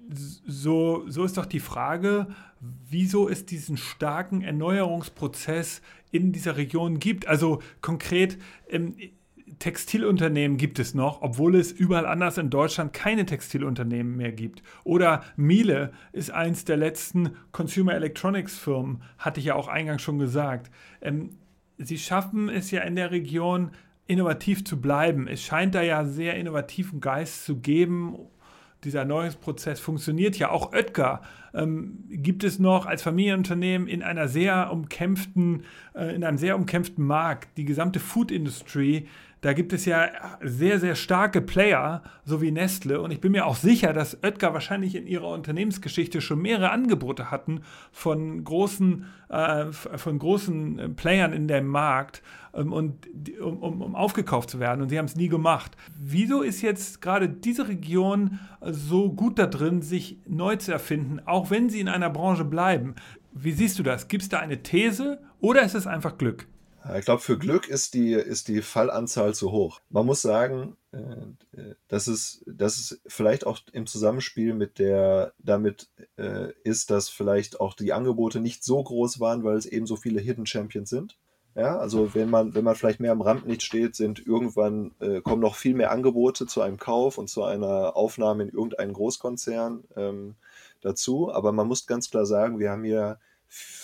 [SPEAKER 1] so, so ist doch die Frage, wieso es diesen starken Erneuerungsprozess in dieser Region gibt. Also konkret, ähm, Textilunternehmen gibt es noch, obwohl es überall anders in Deutschland keine Textilunternehmen mehr gibt. Oder Miele ist eins der letzten Consumer Electronics Firmen, hatte ich ja auch eingangs schon gesagt. Ähm, sie schaffen es ja in der Region innovativ zu bleiben. Es scheint da ja sehr innovativen Geist zu geben dieser Erneuerungsprozess funktioniert ja. Auch Oetker ähm, gibt es noch als Familienunternehmen in einer sehr umkämpften, äh, in einem sehr umkämpften Markt. Die gesamte Food-Industrie da gibt es ja sehr, sehr starke Player, so wie Nestle. Und ich bin mir auch sicher, dass Oetker wahrscheinlich in ihrer Unternehmensgeschichte schon mehrere Angebote hatten von großen, äh, von großen äh, Playern in dem Markt, ähm, und, um, um, um, aufgekauft zu werden. Und sie haben es nie gemacht. Wieso ist jetzt gerade diese Region so gut da drin, sich neu zu erfinden, auch wenn sie in einer Branche bleiben? Wie siehst du das? Gibt es da eine These oder ist es einfach Glück?
[SPEAKER 2] Ich glaube, für Glück ist die, ist die Fallanzahl zu hoch. Man muss sagen, äh, dass es, dass es vielleicht auch im Zusammenspiel mit der, damit äh, ist, dass vielleicht auch die Angebote nicht so groß waren, weil es eben so viele Hidden Champions sind. Ja, also wenn man, wenn man vielleicht mehr am Rampenlicht steht, sind irgendwann, äh, kommen noch viel mehr Angebote zu einem Kauf und zu einer Aufnahme in irgendeinen Großkonzern ähm, dazu. Aber man muss ganz klar sagen, wir haben hier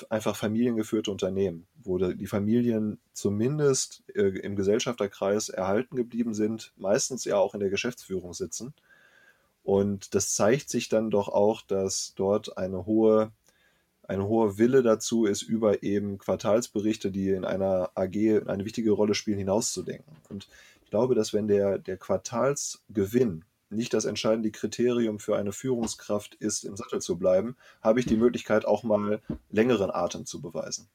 [SPEAKER 2] einfach familiengeführte Unternehmen, wo die Familien zumindest äh, im Gesellschafterkreis erhalten geblieben sind, meistens ja auch in der Geschäftsführung sitzen. Und das zeigt sich dann doch auch, dass dort eine hohe, ein hoher Wille dazu ist, über eben Quartalsberichte, die in einer AG eine wichtige Rolle spielen, hinauszudenken. Und ich glaube, dass wenn der, der Quartalsgewinn nicht das entscheidende Kriterium für eine Führungskraft ist, im Sattel zu bleiben, habe ich die Möglichkeit, auch mal längeren Atem zu beweisen.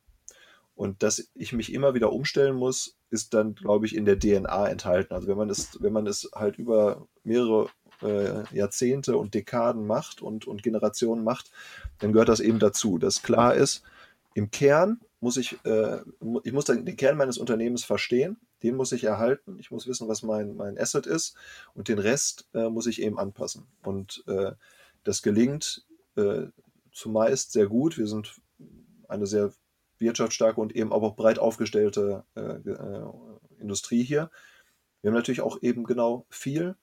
[SPEAKER 2] Und dass ich mich immer wieder umstellen muss, ist dann, glaube ich, in der DNA enthalten. Also wenn man es, wenn man es halt über mehrere äh, Jahrzehnte und Dekaden macht und, und Generationen macht, dann gehört das eben dazu, dass klar ist, im Kern muss ich, äh, ich muss den Kern meines Unternehmens verstehen den muss ich erhalten. Ich muss wissen, was mein, mein Asset ist und den Rest äh, muss ich eben anpassen. Und äh, das gelingt äh, zumeist sehr gut. Wir sind eine sehr wirtschaftsstarke und eben auch breit aufgestellte äh, äh, Industrie hier. Wir haben natürlich auch eben genau viel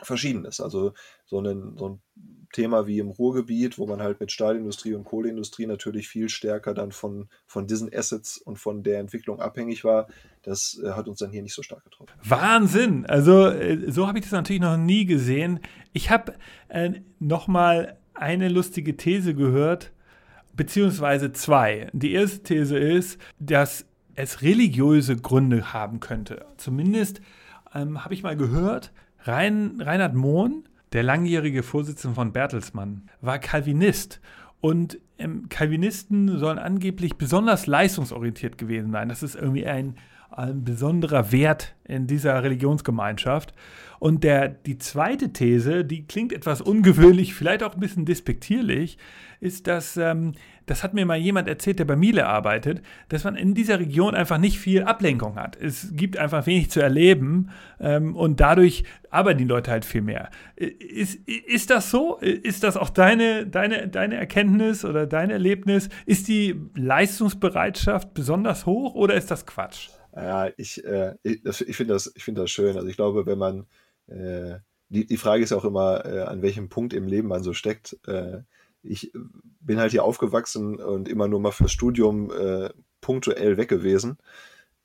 [SPEAKER 2] Verschiedenes. Also so ein, so ein Thema wie im Ruhrgebiet, wo man halt mit Stahlindustrie und Kohleindustrie natürlich viel stärker dann von, von diesen Assets und von der Entwicklung abhängig war, das äh, hat uns dann hier nicht so stark getroffen.
[SPEAKER 1] Wahnsinn! Also äh, so habe ich das natürlich noch nie gesehen. Ich habe äh, noch mal eine lustige These gehört, beziehungsweise zwei. Die erste These ist, dass es religiöse Gründe haben könnte. Zumindest ähm, habe ich mal gehört, Rein, Reinhard Mohn, der langjährige Vorsitzende von Bertelsmann, war Calvinist. Und ähm, Calvinisten sollen angeblich besonders leistungsorientiert gewesen sein. Das ist irgendwie ein, ein besonderer Wert in dieser Religionsgemeinschaft. Und der, die zweite These, die klingt etwas ungewöhnlich, vielleicht auch ein bisschen despektierlich, ist, dass, ähm, das hat mir mal jemand erzählt, der bei Miele arbeitet, dass man in dieser Region einfach nicht viel Ablenkung hat. Es gibt einfach wenig zu erleben ähm, und dadurch arbeiten die Leute halt viel mehr. Ist, ist das so? Ist das auch deine, deine, deine Erkenntnis oder dein Erlebnis? Ist die Leistungsbereitschaft besonders hoch oder ist das Quatsch?
[SPEAKER 2] Ja, ich, äh, ich finde das, find das schön. Also ich glaube, wenn man, äh, die, die Frage ist auch immer, äh, an welchem Punkt im Leben man so steckt. Äh, ich bin halt hier aufgewachsen und immer nur mal fürs Studium äh, punktuell weg gewesen.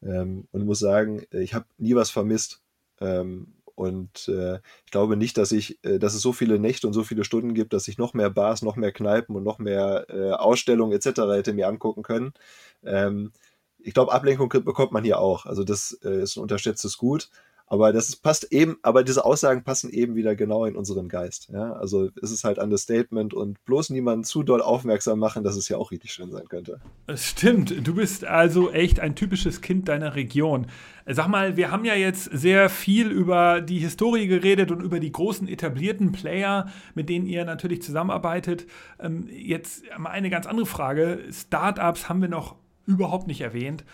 [SPEAKER 2] Ähm, und muss sagen, ich habe nie was vermisst. Ähm, und äh, ich glaube nicht, dass ich, äh, dass es so viele Nächte und so viele Stunden gibt, dass ich noch mehr Bars, noch mehr Kneipen und noch mehr äh, Ausstellungen etc. hätte mir angucken können. Ähm, ich glaube, Ablenkung bekommt man hier auch. Also das äh, ist ein unterschätztes Gut. Aber das passt eben, aber diese Aussagen passen eben wieder genau in unseren Geist. Ja? Also es ist halt Understatement und bloß niemanden zu doll aufmerksam machen, dass es ja auch richtig schön sein könnte.
[SPEAKER 1] Es stimmt. Du bist also echt ein typisches Kind deiner Region. Sag mal, wir haben ja jetzt sehr viel über die Historie geredet und über die großen etablierten Player, mit denen ihr natürlich zusammenarbeitet. Ähm, jetzt mal eine ganz andere Frage. Startups haben wir noch überhaupt nicht erwähnt.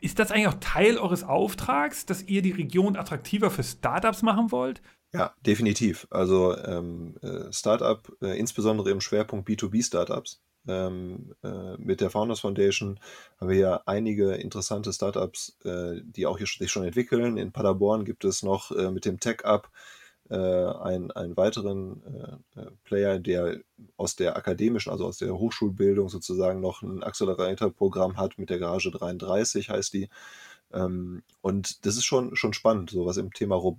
[SPEAKER 1] Ist das eigentlich auch Teil eures Auftrags, dass ihr die Region attraktiver für Startups machen wollt?
[SPEAKER 2] Ja, definitiv. Also ähm, äh, Startup, äh, insbesondere im Schwerpunkt B2B-Startups, ähm, äh, mit der Founders Foundation haben wir ja einige interessante Startups, äh, die auch hier sich schon entwickeln. In Paderborn gibt es noch äh, mit dem Tech Up äh, einen, einen weiteren äh, äh, Player, der aus der akademischen, also aus der Hochschulbildung sozusagen noch ein Accelerator-Programm hat mit der Garage 33 heißt die. Ähm, und das ist schon, schon spannend, so was im Thema Ro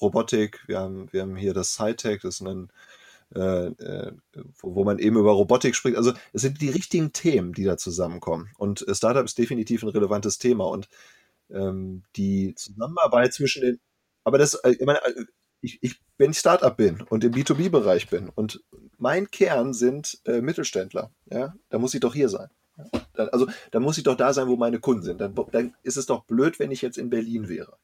[SPEAKER 2] Robotik. Wir haben, wir haben hier das SciTech, das ist ein äh, äh, wo, man eben über Robotik spricht. Also es sind die richtigen Themen, die da zusammenkommen. Und äh, Startup ist definitiv ein relevantes Thema. Und ähm, die Zusammenarbeit zwischen den, aber das, äh, ich meine, äh, ich, ich, wenn ich Startup bin und im B2B-Bereich bin und mein Kern sind äh, Mittelständler, ja, dann muss ich doch hier sein. Ja? also dann muss ich doch da sein, wo meine Kunden sind. Dann, dann ist es doch blöd, wenn ich jetzt in Berlin wäre.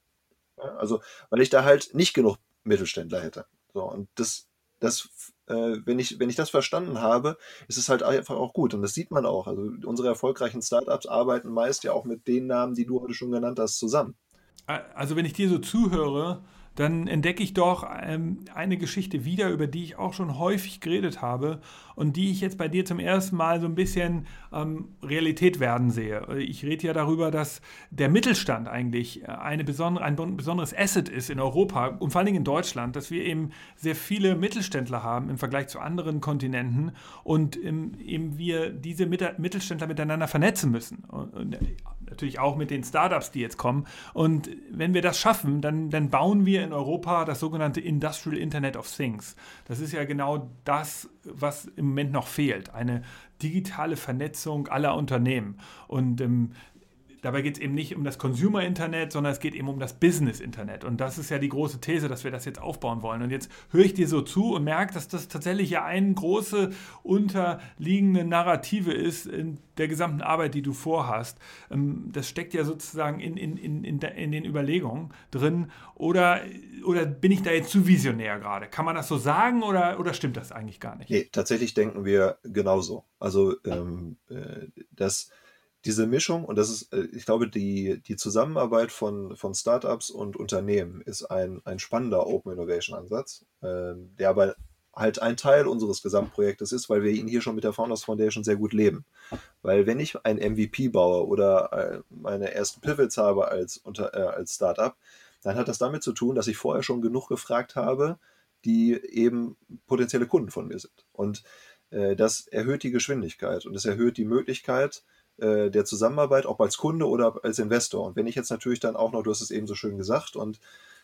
[SPEAKER 2] Ja? Also, weil ich da halt nicht genug Mittelständler hätte. So, und das das, äh, wenn, ich, wenn ich das verstanden habe, ist es halt einfach auch gut. Und das sieht man auch. Also unsere erfolgreichen Startups arbeiten meist ja auch mit den Namen, die du heute schon genannt hast, zusammen.
[SPEAKER 1] Also wenn ich dir so zuhöre, dann entdecke ich doch ähm, eine Geschichte wieder, über die ich auch schon häufig geredet habe und die ich jetzt bei dir zum ersten Mal so ein bisschen ähm, Realität werden sehe. Ich rede ja darüber, dass der Mittelstand eigentlich eine besondere, ein besonderes Asset ist in Europa und vor allen Dingen in Deutschland, dass wir eben sehr viele Mittelständler haben im Vergleich zu anderen Kontinenten und ähm, eben wir diese Mittelständler miteinander vernetzen müssen. Und, und natürlich auch mit den Startups, die jetzt kommen. Und wenn wir das schaffen, dann, dann bauen wir in Europa das sogenannte Industrial Internet of Things. Das ist ja genau das, was im Moment noch fehlt. Eine digitale Vernetzung aller Unternehmen. Und ähm, dabei geht es eben nicht um das Consumer-Internet, sondern es geht eben um das Business-Internet. Und das ist ja die große These, dass wir das jetzt aufbauen wollen. Und jetzt höre ich dir so zu und merke, dass das tatsächlich ja eine große unterliegende Narrative ist in der gesamten Arbeit, die du vorhast. Ähm, das steckt ja sozusagen in, in, in, in, in den Überlegungen drin. Oder, oder bin ich da jetzt zu visionär gerade? Kann man das so sagen oder, oder stimmt das eigentlich gar nicht?
[SPEAKER 2] Nee, tatsächlich denken wir genauso. Also ähm, äh, das diese Mischung, und das ist, äh, ich glaube, die, die Zusammenarbeit von, von Startups und Unternehmen ist ein, ein spannender Open Innovation Ansatz, äh, der aber halt ein Teil unseres Gesamtprojektes ist, weil wir ihn hier schon mit der Founders Foundation sehr gut leben. Weil wenn ich ein MVP baue oder äh, meine ersten Pivots habe als, unter, äh, als Startup, dann hat das damit zu tun, dass ich vorher schon genug gefragt habe, die eben potenzielle Kunden von mir sind. Und äh, das erhöht die Geschwindigkeit und es erhöht die Möglichkeit, äh, der Zusammenarbeit, ob als Kunde oder als Investor. Und wenn ich jetzt natürlich dann auch noch, du hast es eben so schön gesagt, und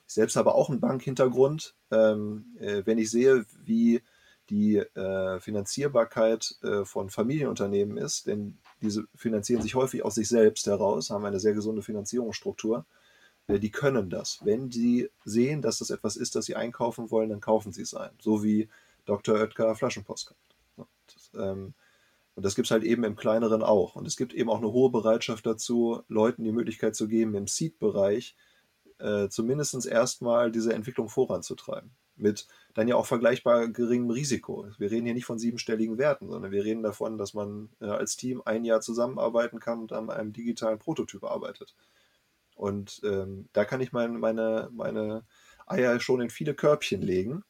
[SPEAKER 2] ich selbst habe auch einen Bankhintergrund, ähm, äh, wenn ich sehe, wie die äh, Finanzierbarkeit äh, von Familienunternehmen ist, denn diese finanzieren sich häufig aus sich selbst heraus, haben eine sehr gesunde Finanzierungsstruktur. Äh, die können das. Wenn sie sehen, dass das etwas ist, das sie einkaufen wollen, dann kaufen sie es ein. So wie Dr. Oetker Flaschenpost. Das, ähm, und das gibt es halt eben im kleineren auch. Und es gibt eben auch eine hohe Bereitschaft dazu, Leuten die Möglichkeit zu geben, im Seed-Bereich äh, zumindest erstmal diese Entwicklung voranzutreiben. Mit dann ja auch vergleichbar geringem Risiko. Wir reden hier nicht von siebenstelligen Werten, sondern wir reden davon, dass man äh, als Team ein Jahr zusammenarbeiten kann und an einem digitalen Prototyp arbeitet. Und ähm, da kann ich mein, meine, meine Eier schon in viele Körbchen legen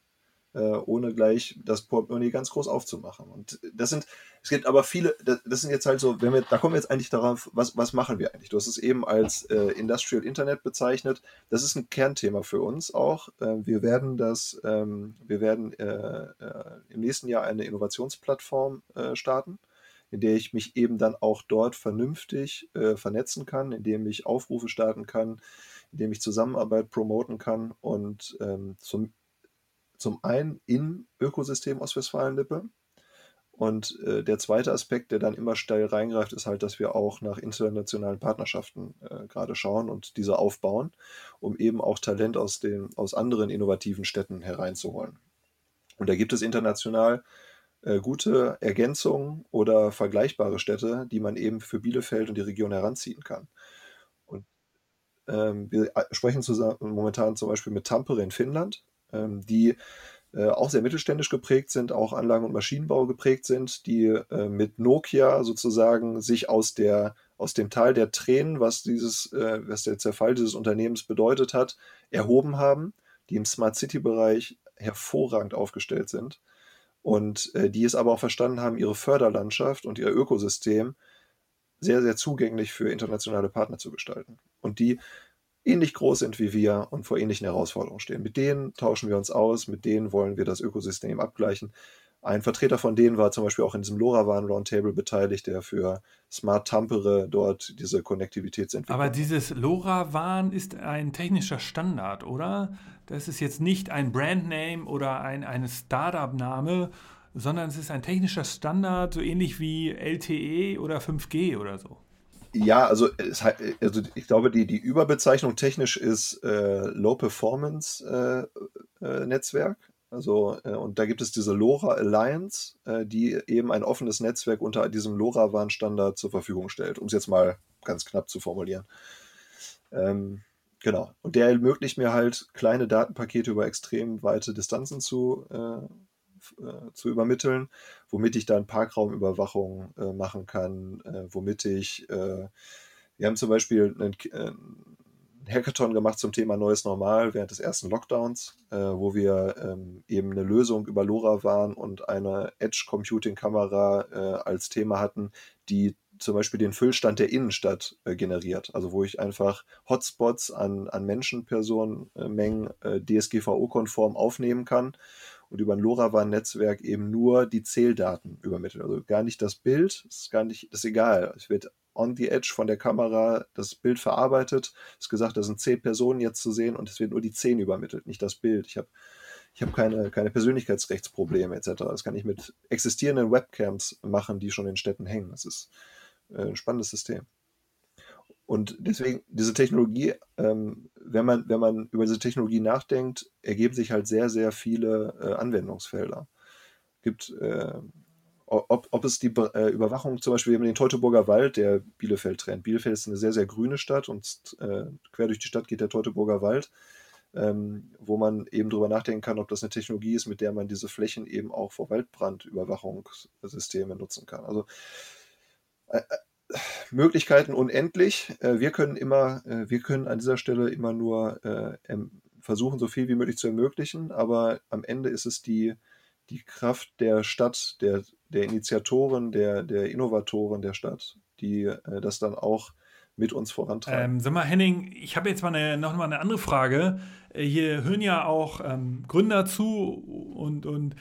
[SPEAKER 2] ohne gleich das Portemonnaie ganz groß aufzumachen. Und das sind, es gibt aber viele, das, sind jetzt halt so, wenn wir, da kommen wir jetzt eigentlich darauf, was, was machen wir eigentlich? Du hast es eben als äh, Industrial Internet bezeichnet. Das ist ein Kernthema für uns auch. Äh, wir werden das, ähm, wir werden äh, äh, im nächsten Jahr eine Innovationsplattform äh, starten in der ich mich eben dann auch dort vernünftig äh, vernetzen kann, indem ich Aufrufe starten kann, indem ich Zusammenarbeit promoten kann und ähm, zum zum einen im Ökosystem Ostwestfalen-Lippe. Und äh, der zweite Aspekt, der dann immer steil reingreift, ist halt, dass wir auch nach internationalen Partnerschaften äh, gerade schauen und diese aufbauen, um eben auch Talent aus, den, aus anderen innovativen Städten hereinzuholen. Und da gibt es international äh, gute Ergänzungen oder vergleichbare Städte, die man eben für Bielefeld und die Region heranziehen kann. Und ähm, wir äh, sprechen zusammen, momentan zum Beispiel mit Tampere in Finnland, die äh, auch sehr mittelständisch geprägt sind, auch Anlagen- und Maschinenbau geprägt sind, die äh, mit Nokia sozusagen sich aus der aus dem Tal der Tränen, was dieses, äh, was der Zerfall dieses Unternehmens bedeutet hat, erhoben haben, die im Smart City Bereich hervorragend aufgestellt sind und die es aber auch verstanden haben, ihre Förderlandschaft und ihr Ökosystem sehr, sehr zugänglich für internationale Partner zu gestalten. Und die ähnlich groß sind wie wir und vor ähnlichen Herausforderungen stehen. Mit denen tauschen wir uns aus, mit denen wollen wir das Ökosystem abgleichen. Ein Vertreter von denen war zum Beispiel auch in diesem LoRaWAN Roundtable beteiligt, der für Smart Tampere dort diese Konnektivitätsentwicklung.
[SPEAKER 1] Aber dieses LoRaWAN ist ein technischer Standard, oder? Das ist jetzt nicht ein Brandname oder ein eine Startup-Name, sondern es ist ein technischer Standard, so ähnlich wie LTE oder 5G oder so.
[SPEAKER 2] Ja, also, es, also ich glaube, die, die Überbezeichnung technisch ist äh, Low Performance äh, äh, Netzwerk. Also, äh, und da gibt es diese LoRa Alliance, äh, die eben ein offenes Netzwerk unter diesem LoRaWAN-Standard zur Verfügung stellt, um es jetzt mal ganz knapp zu formulieren. Ähm, genau. Und der ermöglicht mir halt, kleine Datenpakete über extrem weite Distanzen zu, äh, äh zu übermitteln, womit ich dann Parkraumüberwachung äh, machen kann, äh, womit ich, wir haben zum Beispiel einen, Hackathon gemacht zum Thema Neues Normal während des ersten Lockdowns, äh, wo wir ähm, eben eine Lösung über LoRa waren und eine Edge-Computing-Kamera äh, als Thema hatten, die zum Beispiel den Füllstand der Innenstadt äh, generiert. Also wo ich einfach Hotspots an, an Menschenpersonenmengen äh, DSGVO-konform aufnehmen kann und über ein LoRaWAN-Netzwerk eben nur die Zähldaten übermitteln. Also gar nicht das Bild, ist gar nicht, ist egal. Es wird on the edge von der Kamera das Bild verarbeitet. Es ist gesagt, da sind zehn Personen jetzt zu sehen und es wird nur die zehn übermittelt, nicht das Bild. Ich habe ich habe keine, keine Persönlichkeitsrechtsprobleme etc. Das kann ich mit existierenden Webcams machen, die schon in Städten hängen. Das ist äh, ein spannendes System. Und deswegen, diese Technologie, ähm, wenn, man, wenn man über diese Technologie nachdenkt, ergeben sich halt sehr, sehr viele äh, Anwendungsfelder. Gibt äh, ob, ob es die äh, Überwachung, zum Beispiel, haben den Teutoburger Wald, der Bielefeld trennt. Bielefeld ist eine sehr, sehr grüne Stadt und äh, quer durch die Stadt geht der Teutoburger Wald, ähm, wo man eben darüber nachdenken kann, ob das eine Technologie ist, mit der man diese Flächen eben auch vor Waldbrandüberwachungssysteme nutzen kann. Also äh, äh Möglichkeiten unendlich. Äh, wir können immer, äh, wir können an dieser Stelle immer nur versuchen, so viel wie möglich zu ermöglichen, aber am Ende ist es die, die Kraft der Stadt, der, der Initiatoren, der, der Innovatoren der Stadt, die äh, das dann auch mit uns vorantreiben.
[SPEAKER 1] Ähm, sag mal, Henning, ich habe jetzt mal eine, noch mal eine andere Frage. Äh, hier hören ja auch ähm, Gründer zu und, und äh,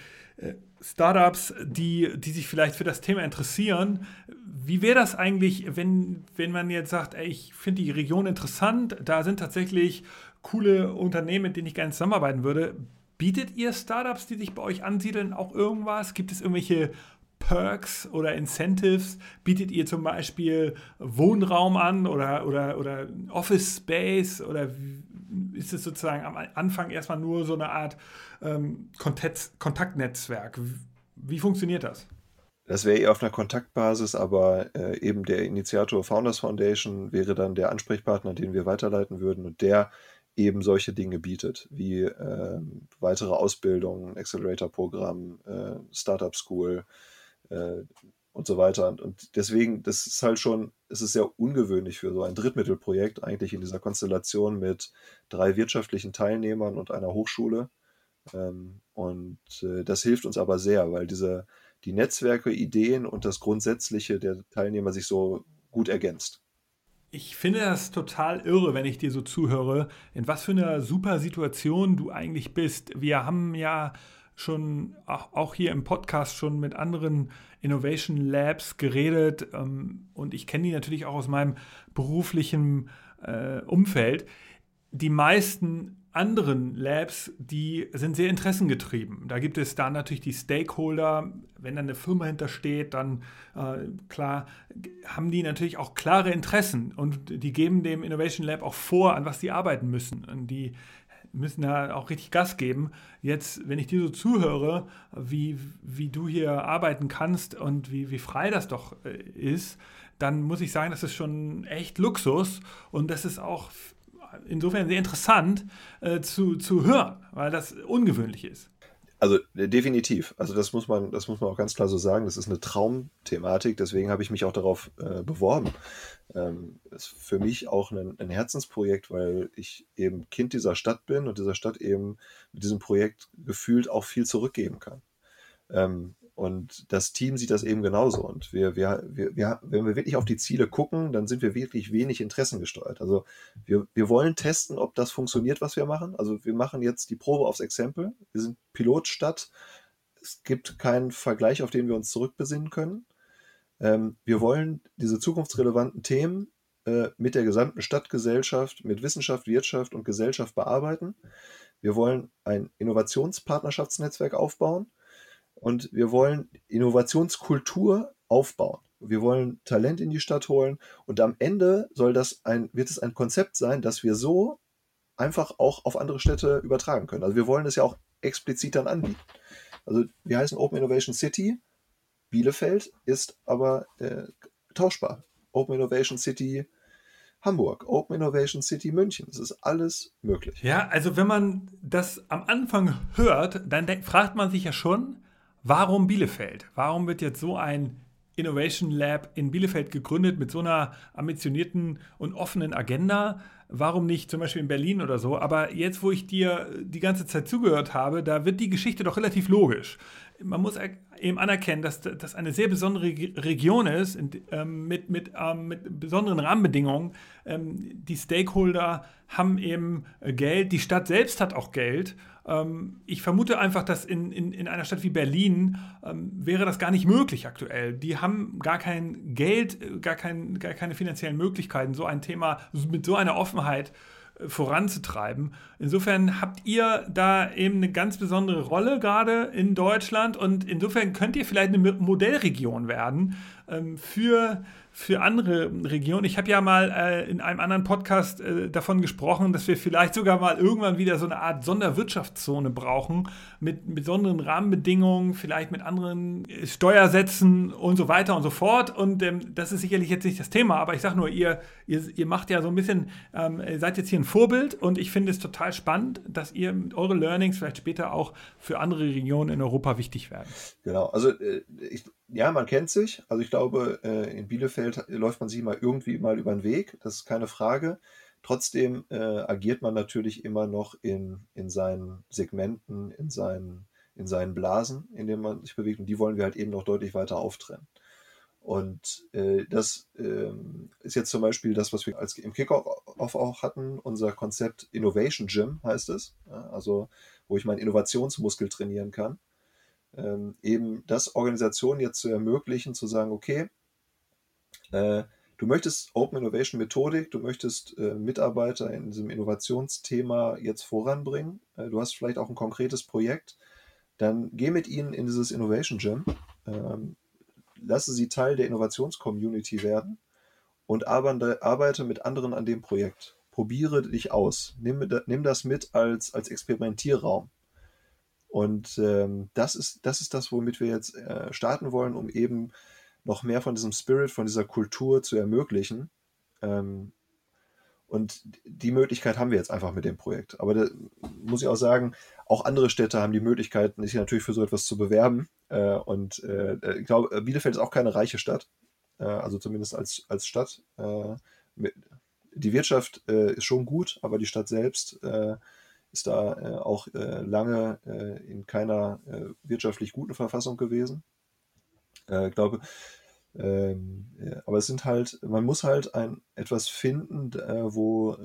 [SPEAKER 1] Startups, die, die sich vielleicht für das Thema interessieren. Wie wäre das eigentlich, wenn, wenn man jetzt sagt, ey, ich finde die Region interessant, da sind tatsächlich coole Unternehmen, mit denen ich gerne zusammenarbeiten würde. Bietet ihr Startups, die sich bei euch ansiedeln, auch irgendwas? Gibt es irgendwelche Perks oder Incentives? Bietet ihr zum Beispiel Wohnraum an oder, oder, oder Office Space oder ist es sozusagen am Anfang erstmal nur so eine Art ähm, Kontakt, Kontaktnetzwerk? Wie funktioniert das?
[SPEAKER 2] Das wäre eher auf einer Kontaktbasis, aber äh, eben der Initiator Founders Foundation wäre dann der Ansprechpartner, den wir weiterleiten würden und der eben solche Dinge bietet, wie äh, weitere Ausbildungen, Accelerator-Programm, äh, Startup School äh, und so weiter. Und deswegen, das ist halt schon, es ist sehr ungewöhnlich für so ein Drittmittelprojekt, eigentlich in dieser Konstellation mit drei wirtschaftlichen Teilnehmern und einer Hochschule. Ähm, und äh, das hilft uns aber sehr, weil diese, die Netzwerke, Ideen und das Grundsätzliche der Teilnehmer sich so gut ergänzt.
[SPEAKER 1] Ich finde das total irre, wenn ich dir so zuhöre, in was für einer super Situation du eigentlich bist. Wir haben ja schon auch hier im Podcast schon mit anderen Innovation Labs geredet ähm, und ich kenne die natürlich auch aus meinem beruflichen äh, Umfeld. Die meisten anderen Labs, die sind sehr interessengetrieben. Da gibt es da natürlich die Stakeholder. Wenn dann eine Firma hintersteht, dann äh, klar haben die natürlich auch klare Interessen und die geben dem Innovation Lab auch vor, an was sie arbeiten müssen. Und die müssen da auch richtig Gas geben. Jetzt, wenn ich dir so zuhöre, wie, wie du hier arbeiten kannst und wie, wie frei das doch äh, ist, dann muss ich sagen, das ist schon echt Luxus und das ist auch insofern sehr interessant äh, zu, zu hören, weil das ungewöhnlich ist.
[SPEAKER 2] Also äh, definitiv. Also das muss man, das muss man auch ganz klar so sagen. Das ist eine Traumthematik. Deswegen habe ich mich auch darauf äh, beworben. Ähm, ist für mich auch ein, ein, Herzensprojekt, weil ich eben Kind dieser Stadt bin und dieser Stadt eben mit diesem Projekt gefühlt auch viel zurückgeben kann. Ähm, und das Team sieht das eben genauso. Und wir, wir, wir, wir, wenn wir wirklich auf die Ziele gucken, dann sind wir wirklich wenig interessengesteuert. Also wir, wir wollen testen, ob das funktioniert, was wir machen. Also wir machen jetzt die Probe aufs Exempel. Wir sind Pilotstadt. Es gibt keinen Vergleich, auf den wir uns zurückbesinnen können. Ähm, wir wollen diese zukunftsrelevanten Themen äh, mit der gesamten Stadtgesellschaft, mit Wissenschaft, Wirtschaft und Gesellschaft bearbeiten. Wir wollen ein Innovationspartnerschaftsnetzwerk aufbauen und wir wollen Innovationskultur aufbauen. Wir wollen Talent in die Stadt holen und am Ende soll das ein, wird es ein Konzept sein, das wir so einfach auch auf andere Städte übertragen können. Also wir wollen es ja auch explizit dann anbieten. Also wir heißen Open Innovation City. Bielefeld ist aber äh, tauschbar. Open Innovation City Hamburg, Open Innovation City München. Es ist alles möglich.
[SPEAKER 1] Ja, also wenn man das am Anfang hört, dann fragt man sich ja schon, Warum Bielefeld? Warum wird jetzt so ein Innovation Lab in Bielefeld gegründet mit so einer ambitionierten und offenen Agenda? Warum nicht zum Beispiel in Berlin oder so? Aber jetzt, wo ich dir die ganze Zeit zugehört habe, da wird die Geschichte doch relativ logisch. Man muss eben anerkennen, dass das eine sehr besondere Region ist, ähm, mit, mit, ähm, mit besonderen Rahmenbedingungen. Ähm, die Stakeholder haben eben Geld, die Stadt selbst hat auch Geld. Ähm, ich vermute einfach, dass in, in, in einer Stadt wie Berlin ähm, wäre das gar nicht möglich aktuell. Die haben gar kein Geld, äh, gar, kein, gar keine finanziellen Möglichkeiten, so ein Thema mit so einer Offenheit äh, voranzutreiben. Insofern habt ihr da eben eine ganz besondere Rolle gerade in Deutschland und insofern könnt ihr vielleicht eine Modellregion werden ähm, für für andere Regionen. Ich habe ja mal äh, in einem anderen Podcast äh, davon gesprochen, dass wir vielleicht sogar mal irgendwann wieder so eine Art Sonderwirtschaftszone brauchen mit besonderen Rahmenbedingungen, vielleicht mit anderen äh, Steuersätzen und so weiter und so fort. Und ähm, das ist sicherlich jetzt nicht das Thema, aber ich sage nur, ihr, ihr, ihr macht ja so ein bisschen, ähm, seid jetzt hier ein Vorbild und ich finde es total spannend, dass ihr eure Learnings vielleicht später auch für andere Regionen in Europa wichtig werden.
[SPEAKER 2] Genau, also äh, ich ja, man kennt sich. Also ich glaube, äh, in Bielefeld läuft man sich mal irgendwie mal über den Weg, das ist keine Frage. Trotzdem äh, agiert man natürlich immer noch in, in seinen Segmenten, in seinen, in seinen Blasen, in denen man sich bewegt. Und die wollen wir halt eben noch deutlich weiter auftrennen. Und äh, das ähm, ist jetzt zum Beispiel das, was wir als im Kickoff auch hatten, unser Konzept Innovation Gym heißt es. Ja, also wo ich meinen Innovationsmuskel trainieren kann ähm, eben das Organisationen jetzt zu ermöglichen, zu sagen, okay, äh, du möchtest Open Innovation Methodik, du möchtest äh, Mitarbeiter in diesem Innovationsthema jetzt voranbringen, äh, du hast vielleicht auch ein konkretes Projekt, dann geh mit ihnen in dieses Innovation Gym, ähm, lasse sie Teil der Innovationscommunity werden und arbeite mit anderen an dem Projekt. Probiere dich aus. Nimm, nimm das mit als, als Experimentierraum. Und ähm, das, ist, das ist das, womit wir jetzt äh, starten wollen, um eben noch mehr von diesem Spirit, von dieser Kultur zu ermöglichen. Ähm, und die Möglichkeit haben wir jetzt einfach mit dem Projekt. Aber da muss ich auch sagen, auch andere Städte haben die Möglichkeit, sich natürlich für so etwas zu bewerben. Äh, und äh, ich glaube, Bielefeld ist auch keine reiche Stadt, äh, also zumindest als, als Stadt. Äh, mit, die Wirtschaft äh, ist schon gut, aber die Stadt selbst ist da äh, auch äh, lange äh, in keiner äh, wirtschaftlich guten Verfassung gewesen. Äh, ich glaube, ähm, aber es sind halt, man muss halt ein, etwas finden, äh, wo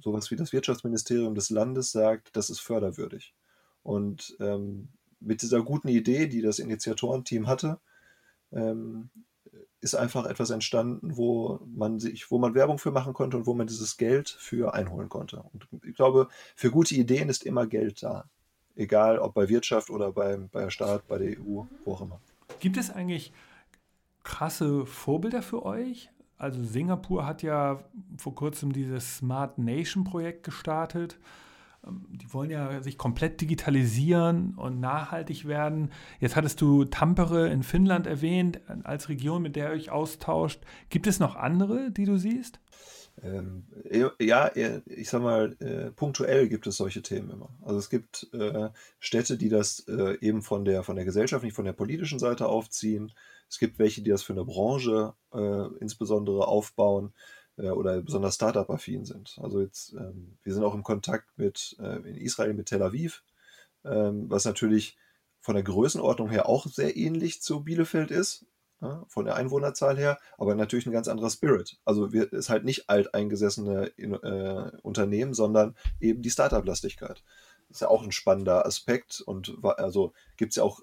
[SPEAKER 2] sowas wie das Wirtschaftsministerium des Landes sagt, das ist förderwürdig. Und ähm, mit dieser guten Idee, die das Initiatorenteam hatte, ähm, ist einfach etwas entstanden, wo man sich, wo man Werbung für machen konnte und wo man dieses Geld für einholen konnte. Und ich glaube, für gute Ideen ist immer Geld da. Egal ob bei Wirtschaft oder bei, bei der Staat, bei der EU, wo auch immer.
[SPEAKER 1] Gibt es eigentlich krasse Vorbilder für euch? Also Singapur hat ja vor kurzem dieses Smart Nation Projekt gestartet. Ähm, die wollen ja sich komplett digitalisieren und nachhaltig werden. Jetzt hattest du Tampere in Finnland erwähnt, als Region, mit der ihr euch austauscht. Gibt es noch andere, die du siehst?
[SPEAKER 2] Ähm, ja, ich sag mal, äh, punktuell gibt es solche Themen immer. Also es gibt äh, Städte, die das äh, eben von der, von der Gesellschaft, nicht von der politischen Seite aufziehen. Es gibt welche, die das für eine Branche äh, insbesondere aufbauen äh, oder besonders Startup-affin sind. Also jetzt, ähm, wir sind auch im Kontakt mit äh, in Israel mit Tel Aviv, ähm, was natürlich von der Größenordnung her auch sehr ähnlich zu Bielefeld ist, ja, von der Einwohnerzahl her, aber natürlich ein ganz anderer Spirit. Also wir, ist halt nicht alteingesessene äh, Unternehmen, sondern eben die Startup-Lastigkeit. Ist ja auch ein spannender Aspekt und also gibt es ja auch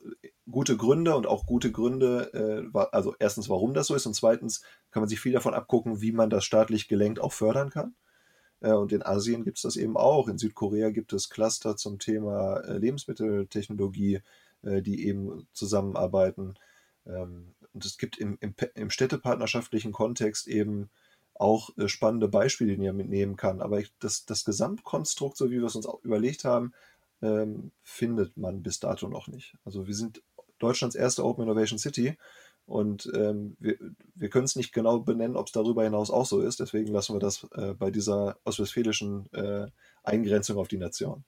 [SPEAKER 2] gute Gründe und auch gute Gründe, äh, also erstens, warum das so ist und zweitens kann man sich viel davon abgucken, wie man das staatlich gelenkt auch fördern kann. Äh, und in Asien gibt es das eben auch. In Südkorea gibt es Cluster zum Thema äh, Lebensmitteltechnologie, äh, die eben zusammenarbeiten. Ähm, und es gibt im, im, im städtepartnerschaftlichen Kontext eben auch spannende Beispiele, die man mitnehmen kann. Aber ich, das, das Gesamtkonstrukt, so wie wir es uns auch überlegt haben, ähm, findet man bis dato noch nicht. Also wir sind Deutschlands erste Open Innovation City und ähm, wir, wir können es nicht genau benennen, ob es darüber hinaus auch so ist. Deswegen lassen wir das äh, bei dieser ostwestfälischen äh, Eingrenzung auf die Nation.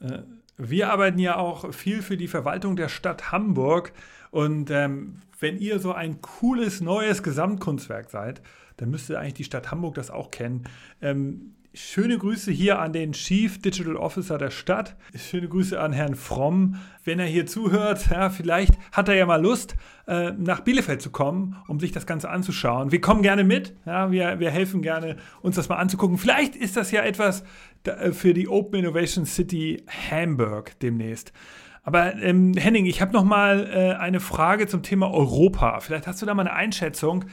[SPEAKER 1] Äh, wir arbeiten ja auch viel für die Verwaltung der Stadt Hamburg. Und ähm, wenn ihr so ein cooles neues Gesamtkunstwerk seid, dann müsste eigentlich die Stadt Hamburg das auch kennen. Ähm, Schöne Grüße hier an den Chief Digital Officer der Stadt. Schöne Grüße an Herrn Fromm. Wenn er hier zuhört, ja, vielleicht hat er ja mal Lust, äh, nach Bielefeld zu kommen, um sich das Ganze anzuschauen. Wir kommen gerne mit. Ja, wir, wir helfen gerne, uns das mal anzugucken. Vielleicht ist das ja etwas äh, für die Open Innovation City Hamburg demnächst. Aber ähm, Henning, ich habe noch mal äh, eine Frage zum Thema Europa. Vielleicht hast du da mal eine Einschätzung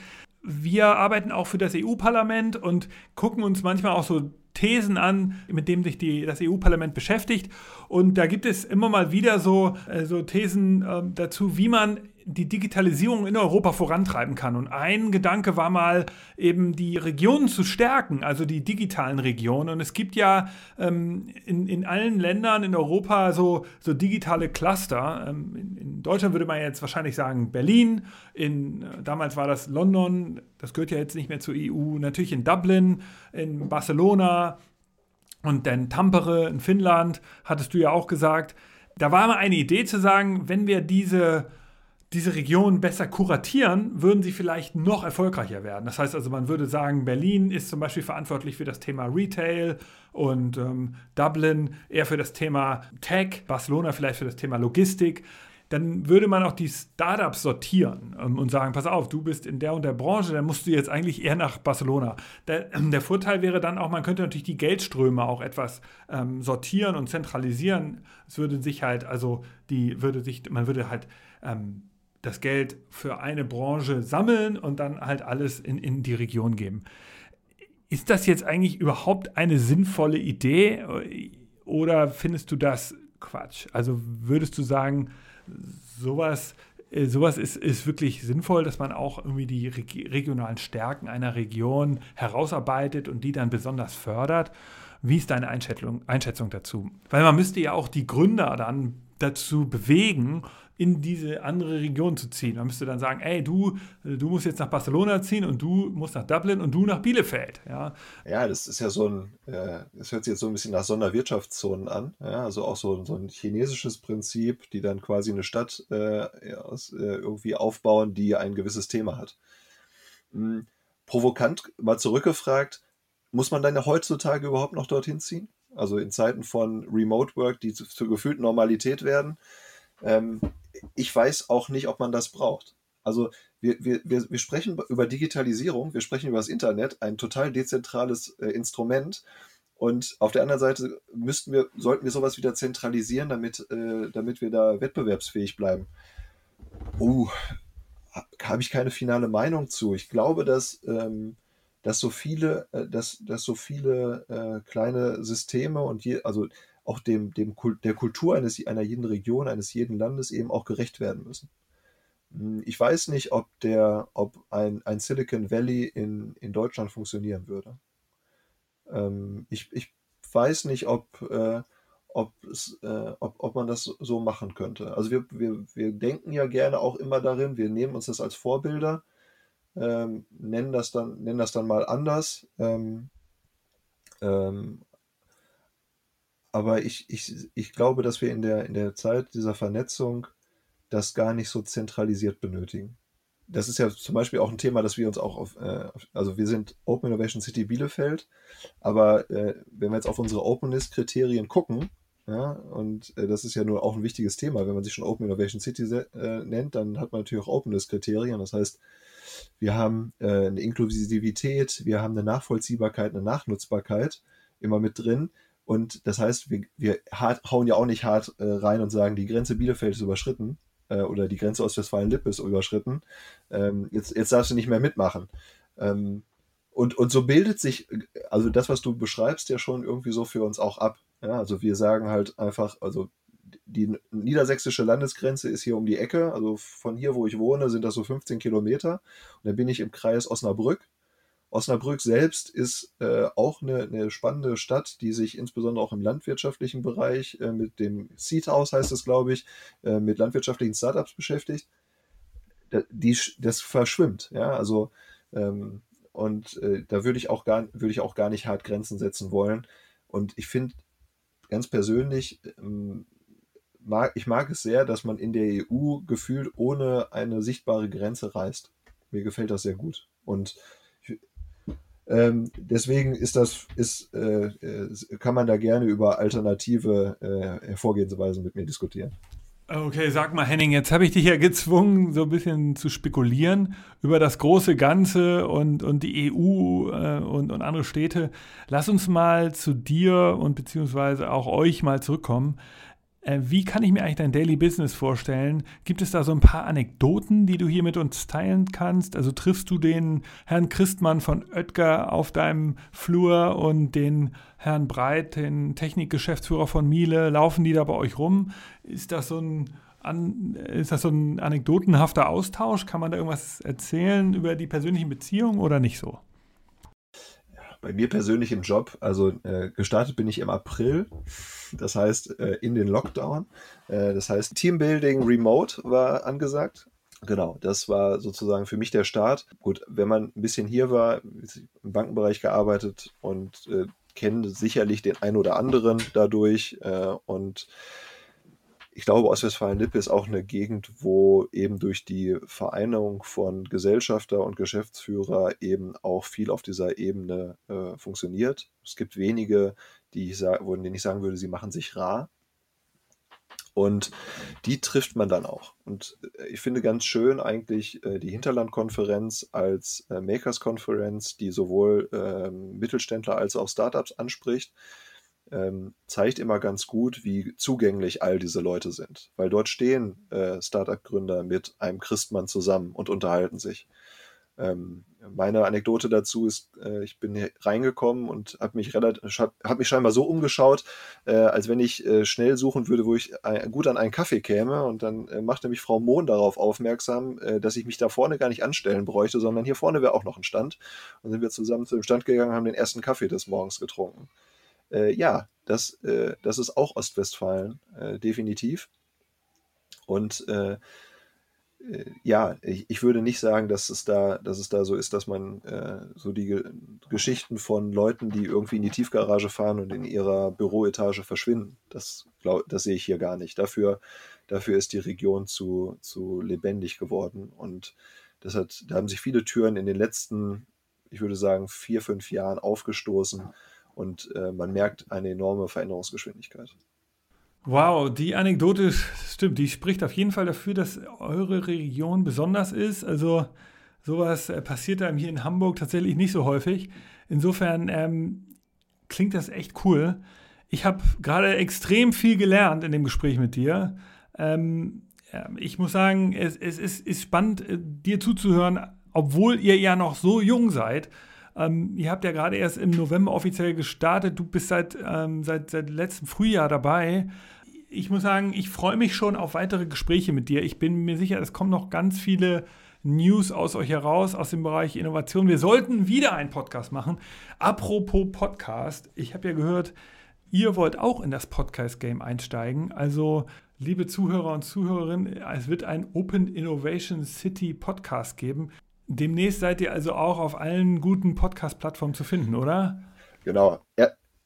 [SPEAKER 1] wir arbeiten auch für das EU-Parlament und gucken uns manchmal auch so Thesen an, mit denen sich die, das EU-Parlament beschäftigt. Und da gibt es immer mal wieder so, äh, so Thesen äh, dazu, wie man die Digitalisierung in Europa vorantreiben kann. Und ein Gedanke war mal eben die Regionen zu stärken, also die digitalen Regionen. Und es gibt ja ähm, in, in allen Ländern in Europa so, so digitale Cluster. Ähm, in, in, Deutschland würde man jetzt wahrscheinlich sagen Berlin, in, äh, damals war das London, das gehört ja jetzt nicht mehr zur EU, natürlich in Dublin, in Barcelona und dann Tampere in Finnland, hattest du ja auch gesagt. Da war mal eine Idee zu sagen, wenn wir diese diese Region besser kuratieren, würden sie vielleicht noch erfolgreicher werden. Das heißt also, man würde sagen, Berlin ist zum Beispiel verantwortlich für das Thema Retail und ähm, Dublin eher für das Thema Tech, Barcelona vielleicht für das Thema Logistik. Dann würde man auch die Startups sortieren ähm, und sagen, pass auf, du bist in der und der Branche, dann musst du jetzt eigentlich eher nach Barcelona. Der, der Vorteil wäre dann auch, man könnte natürlich die Geldströme auch etwas ähm, sortieren und zentralisieren. Es würde sich halt, also die würde sich, man würde halt ähm, das Geld für eine Branche sammeln und dann halt alles in, in die Region geben. Ist das jetzt eigentlich überhaupt eine sinnvolle Idee oder findest du das Quatsch? Also würdest du sagen, sowas, äh, sowas ist, ist wirklich sinnvoll, dass man auch irgendwie die regionalen Stärken einer Region herausarbeitet und die dann besonders fördert? Wie ist deine Einschätzung, Einschätzung dazu? Weil man müsste ja auch die Gründer dann dazu bewegen, in diese andere Region zu ziehen. Man müsste dann sagen, ey, du, du musst jetzt nach Barcelona ziehen und du musst nach Dublin und du nach Bielefeld. Ja,
[SPEAKER 2] ja das ist ja so ein, äh, das hört sich jetzt so ein bisschen nach Sonderwirtschaftszonen an. Ja, also auch so, so ein chinesisches Prinzip, die dann quasi eine Stadt äh, äh, irgendwie aufbauen, die ein gewisses Thema hat. Hm, provokant mal zurückgefragt, muss man dann heutzutage überhaupt noch dorthin ziehen? Also in Zeiten von Remote Work, die zur gefühlten Normalität werden. Ähm, ich weiß auch nicht, ob man das braucht. Also wir, wir, wir, sprechen über Digitalisierung, wir sprechen über das Internet, ein total dezentrales äh, Instrument. Und auf der anderen Seite müssten wir, sollten wir sowas wieder zentralisieren, damit, äh, damit wir da wettbewerbsfähig bleiben. Uh, habe ich keine finale Meinung zu. Ich glaube, dass, ähm, dass so viele, äh, dass, dass so viele äh, kleine Systeme und je, also auch dem, dem der Kultur eines, einer jeden Region, eines jeden Landes eben auch gerecht werden müssen. Hm, ich weiß nicht, ob, der, ob ein, ein Silicon Valley in, in Deutschland funktionieren würde. Ähm, ich, ich weiß nicht, ob, äh, ob, es, äh, ob, ob man das so machen könnte. Also wir, wir, wir denken ja gerne auch immer darin, wir nehmen uns das als Vorbilder, ähm, nennen, das dann, nennen das dann mal anders. Ähm, ähm, aber ich, ich, ich glaube, dass wir in der, in der Zeit dieser Vernetzung das gar nicht so zentralisiert benötigen. Das ist ja zum Beispiel auch ein Thema, das wir uns auch auf, äh, also wir sind Open Innovation City Bielefeld, aber äh, wenn wir jetzt auf unsere Openness-Kriterien gucken, Ja, und äh, das ist ja nur auch ein wichtiges Thema. Wenn man sich schon Open Innovation City äh, nennt, dann hat man natürlich auch Openness-Kriterien. Das heißt, wir haben äh, eine Inklusivität, wir haben eine Nachvollziehbarkeit, eine Nachnutzbarkeit immer mit drin. Und das heißt, wir, wir hart, hauen ja auch nicht hart äh, rein und sagen, die Grenze Bielefeld ist überschritten äh, oder die Grenze Ostwestfalen-Lippe ist überschritten. Ähm, jetzt, jetzt darfst du nicht mehr mitmachen. Ähm, und, und so bildet sich, also das, was du beschreibst, ja schon irgendwie so für uns auch ab. Ja, also wir sagen halt einfach, also die niedersächsische Landesgrenze ist hier um die Ecke. Also von hier, wo ich wohne, sind das so 15 Kilometer. Und dann bin ich im Kreis Osnabrück. Osnabrück selbst ist äh, auch eine, eine, spannende Stadt, die sich insbesondere auch im landwirtschaftlichen Bereich äh, mit dem Seed House, heißt es, glaube ich, äh, mit landwirtschaftlichen Startups beschäftigt. Da, die, das verschwimmt. Ja, also ähm, und äh, da würde ich auch gar würde ich auch gar nicht hart Grenzen setzen wollen. Und ich finde ganz persönlich ähm, mag, ich mag es sehr, dass man in der EU gefühlt ohne eine sichtbare Grenze reist. Mir gefällt das sehr gut. Und ähm, deswegen ist das, ist, äh, äh, kann man da gerne über alternative äh, Hervorgehensweisen mit mir diskutieren.
[SPEAKER 1] Okay, sag mal, Henning, jetzt habe ich dich ja gezwungen, so ein bisschen zu spekulieren über das große Ganze und, und die EU äh, und, und andere Städte. Lass uns mal zu dir und beziehungsweise auch euch mal zurückkommen. Äh, wie kann ich mir eigentlich dein Daily Business vorstellen? Gibt es da so ein paar Anekdoten, die du hier mit uns teilen kannst? Also triffst du den Herrn Christmann von Oetker auf deinem Flur und den Herrn Breit, den Technikgeschäftsführer von Miele, laufen die da bei euch rum? Ist das so ein an, ist das so ein anekdotenhafter Austausch? Kann man da irgendwas erzählen über die persönlichen Beziehungen oder nicht so?
[SPEAKER 2] Bei mir persönlich im Job, also äh, gestartet bin ich im April, das heißt äh, in den Lockdown. Äh, das heißt Teambuilding Remote war angesagt. Genau, das war sozusagen für mich der Start. Gut, wenn man ein bisschen hier war, im Bankenbereich gearbeitet und äh, kennt sicherlich den einen oder anderen dadurch äh, und ich glaube, Ostwestfalen-Lippe ist auch eine Gegend, wo eben durch die Vereinigung von Gesellschafter und Geschäftsführer eben auch viel auf dieser Ebene äh, funktioniert. Es gibt wenige, die ich sagen, denen ich sagen würde, sie machen sich rar. Und die trifft man dann auch. Und äh, ich finde ganz schön eigentlich äh, die Hinterlandkonferenz als äh, Makers-Konferenz, die sowohl ähm, Mittelständler als auch Startups anspricht ähm, zeigt immer ganz gut, wie zugänglich all diese Leute sind. Weil dort stehen äh, Startup-Gründer mit einem Christmann zusammen und unterhalten sich. Ähm, meine Anekdote dazu ist, äh, ich bin hier reingekommen und habe mich habe mich scheinbar so umgeschaut, äh, als wenn ich äh, schnell suchen würde, wo ich äh, gut an einen Kaffee käme. Und dann äh, machte mich Frau Mohn darauf aufmerksam, äh, dass ich mich da vorne gar nicht anstellen bräuchte, sondern hier vorne wäre auch noch ein Stand. Und sind wir zusammen zu dem Stand gegangen, haben den ersten Kaffee des Morgens getrunken äh, ja, das, äh, das ist auch Ostwestfalen, äh, definitiv. Und äh, äh, ja, ich, ich, würde nicht sagen, dass es da, dass es da so ist, dass man äh, so die Ge Geschichten von Leuten, die irgendwie in die Tiefgarage fahren und in ihrer Büroetage verschwinden. Das, glaub, das sehe ich hier gar nicht. Dafür, dafür ist die Region zu, zu lebendig geworden. Und das hat, da haben sich viele Türen in den letzten, ich würde sagen, vier, fünf Jahren aufgestoßen und äh, man merkt eine enorme Veränderungsgeschwindigkeit.
[SPEAKER 1] Wow, die Anekdote stimmt, die spricht auf jeden Fall dafür, dass eure Region besonders ist. Also sowas äh, passiert einem hier in Hamburg tatsächlich nicht so häufig. Insofern ähm, klingt das echt cool. Ich habe gerade extrem viel gelernt in dem Gespräch mit dir. Ähm, ich muss sagen, es, es ist, ist spannend, äh, dir zuzuhören, obwohl ihr ja noch so jung seid. Ähm, ihr habt ja gerade erst im November offiziell gestartet. Du bist seit, ähm, seit, seit letztem Frühjahr dabei. Ich muss sagen, ich freue mich schon auf weitere Gespräche mit dir. Ich bin mir sicher, es kommen noch ganz viele News aus euch heraus, aus dem Bereich Innovation. Wir sollten wieder einen Podcast machen. Apropos Podcast, ich habe ja gehört, ihr wollt auch in das Podcast-Game einsteigen. Also, liebe Zuhörer und Zuhörerinnen, es wird ein Open Innovation City Podcast geben. Demnächst seid ihr also auch auf allen guten Podcast-Plattformen zu finden, oder?
[SPEAKER 2] Genau.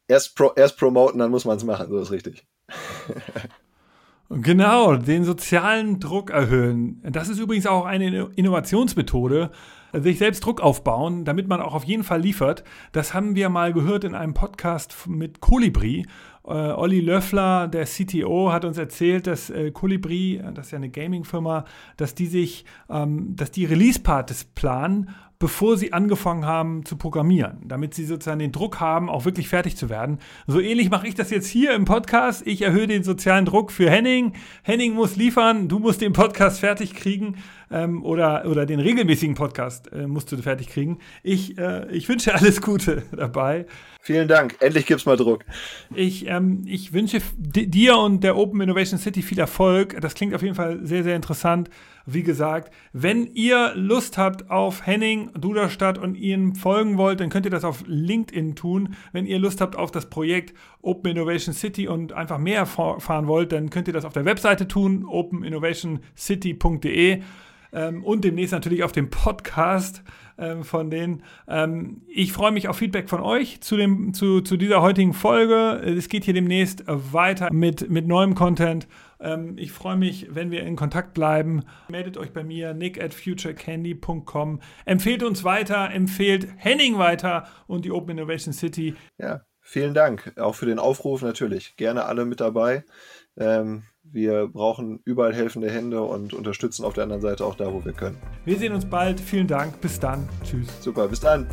[SPEAKER 2] Erst, pro, erst promoten, dann muss man es machen, so ist richtig.
[SPEAKER 1] genau, den sozialen Druck erhöhen. Das ist übrigens auch eine Innovationsmethode. Sich selbst Druck aufbauen, damit man auch auf jeden Fall liefert. Das haben wir mal gehört in einem Podcast mit Colibri. Äh, Olli Löffler, der CTO, hat uns erzählt, dass äh, Colibri, das ist ja eine Gaming-Firma, dass die sich, ähm, dass die Release-Parts planen bevor sie angefangen haben zu programmieren, damit sie sozusagen den Druck haben, auch wirklich fertig zu werden. So ähnlich mache ich das jetzt hier im Podcast. Ich erhöhe den sozialen Druck für Henning. Henning muss liefern, du musst den Podcast fertig kriegen ähm, oder, oder den regelmäßigen Podcast äh, musst du fertig kriegen. Ich, äh, ich wünsche alles Gute dabei.
[SPEAKER 2] Vielen Dank. Endlich gibt's mal Druck.
[SPEAKER 1] Ich, ähm, ich wünsche dir und der Open Innovation City viel Erfolg. Das klingt auf jeden Fall sehr, sehr interessant. Wie gesagt, wenn ihr Lust habt auf Henning Duderstadt und ihm folgen wollt, dann könnt ihr das auf LinkedIn tun. Wenn ihr Lust habt auf das Projekt Open Innovation City und einfach mehr erfahren wollt, dann könnt ihr das auf der Webseite tun, openinnovationcity.de ähm, und demnächst natürlich auf dem Podcast ähm, von denen. Ähm, ich freue mich auf Feedback von euch zu, dem, zu, zu dieser heutigen Folge. Es geht hier demnächst weiter mit, mit neuem Content. Ähm, ich freue mich, wenn wir in Kontakt bleiben. Meldet euch bei mir, nick at futurecandy.com. Empfehlt uns weiter, empfehlt Henning weiter und die Open Innovation City.
[SPEAKER 2] Ja, vielen Dank. Auch für den Aufruf natürlich. Gerne alle mit dabei. Ähm, wir brauchen überall helfende Hände und unterstützen auf der anderen Seite auch da, wo wir können.
[SPEAKER 1] Wir sehen uns bald. Vielen Dank. Bis dann. Tschüss.
[SPEAKER 2] Super. Bis dann.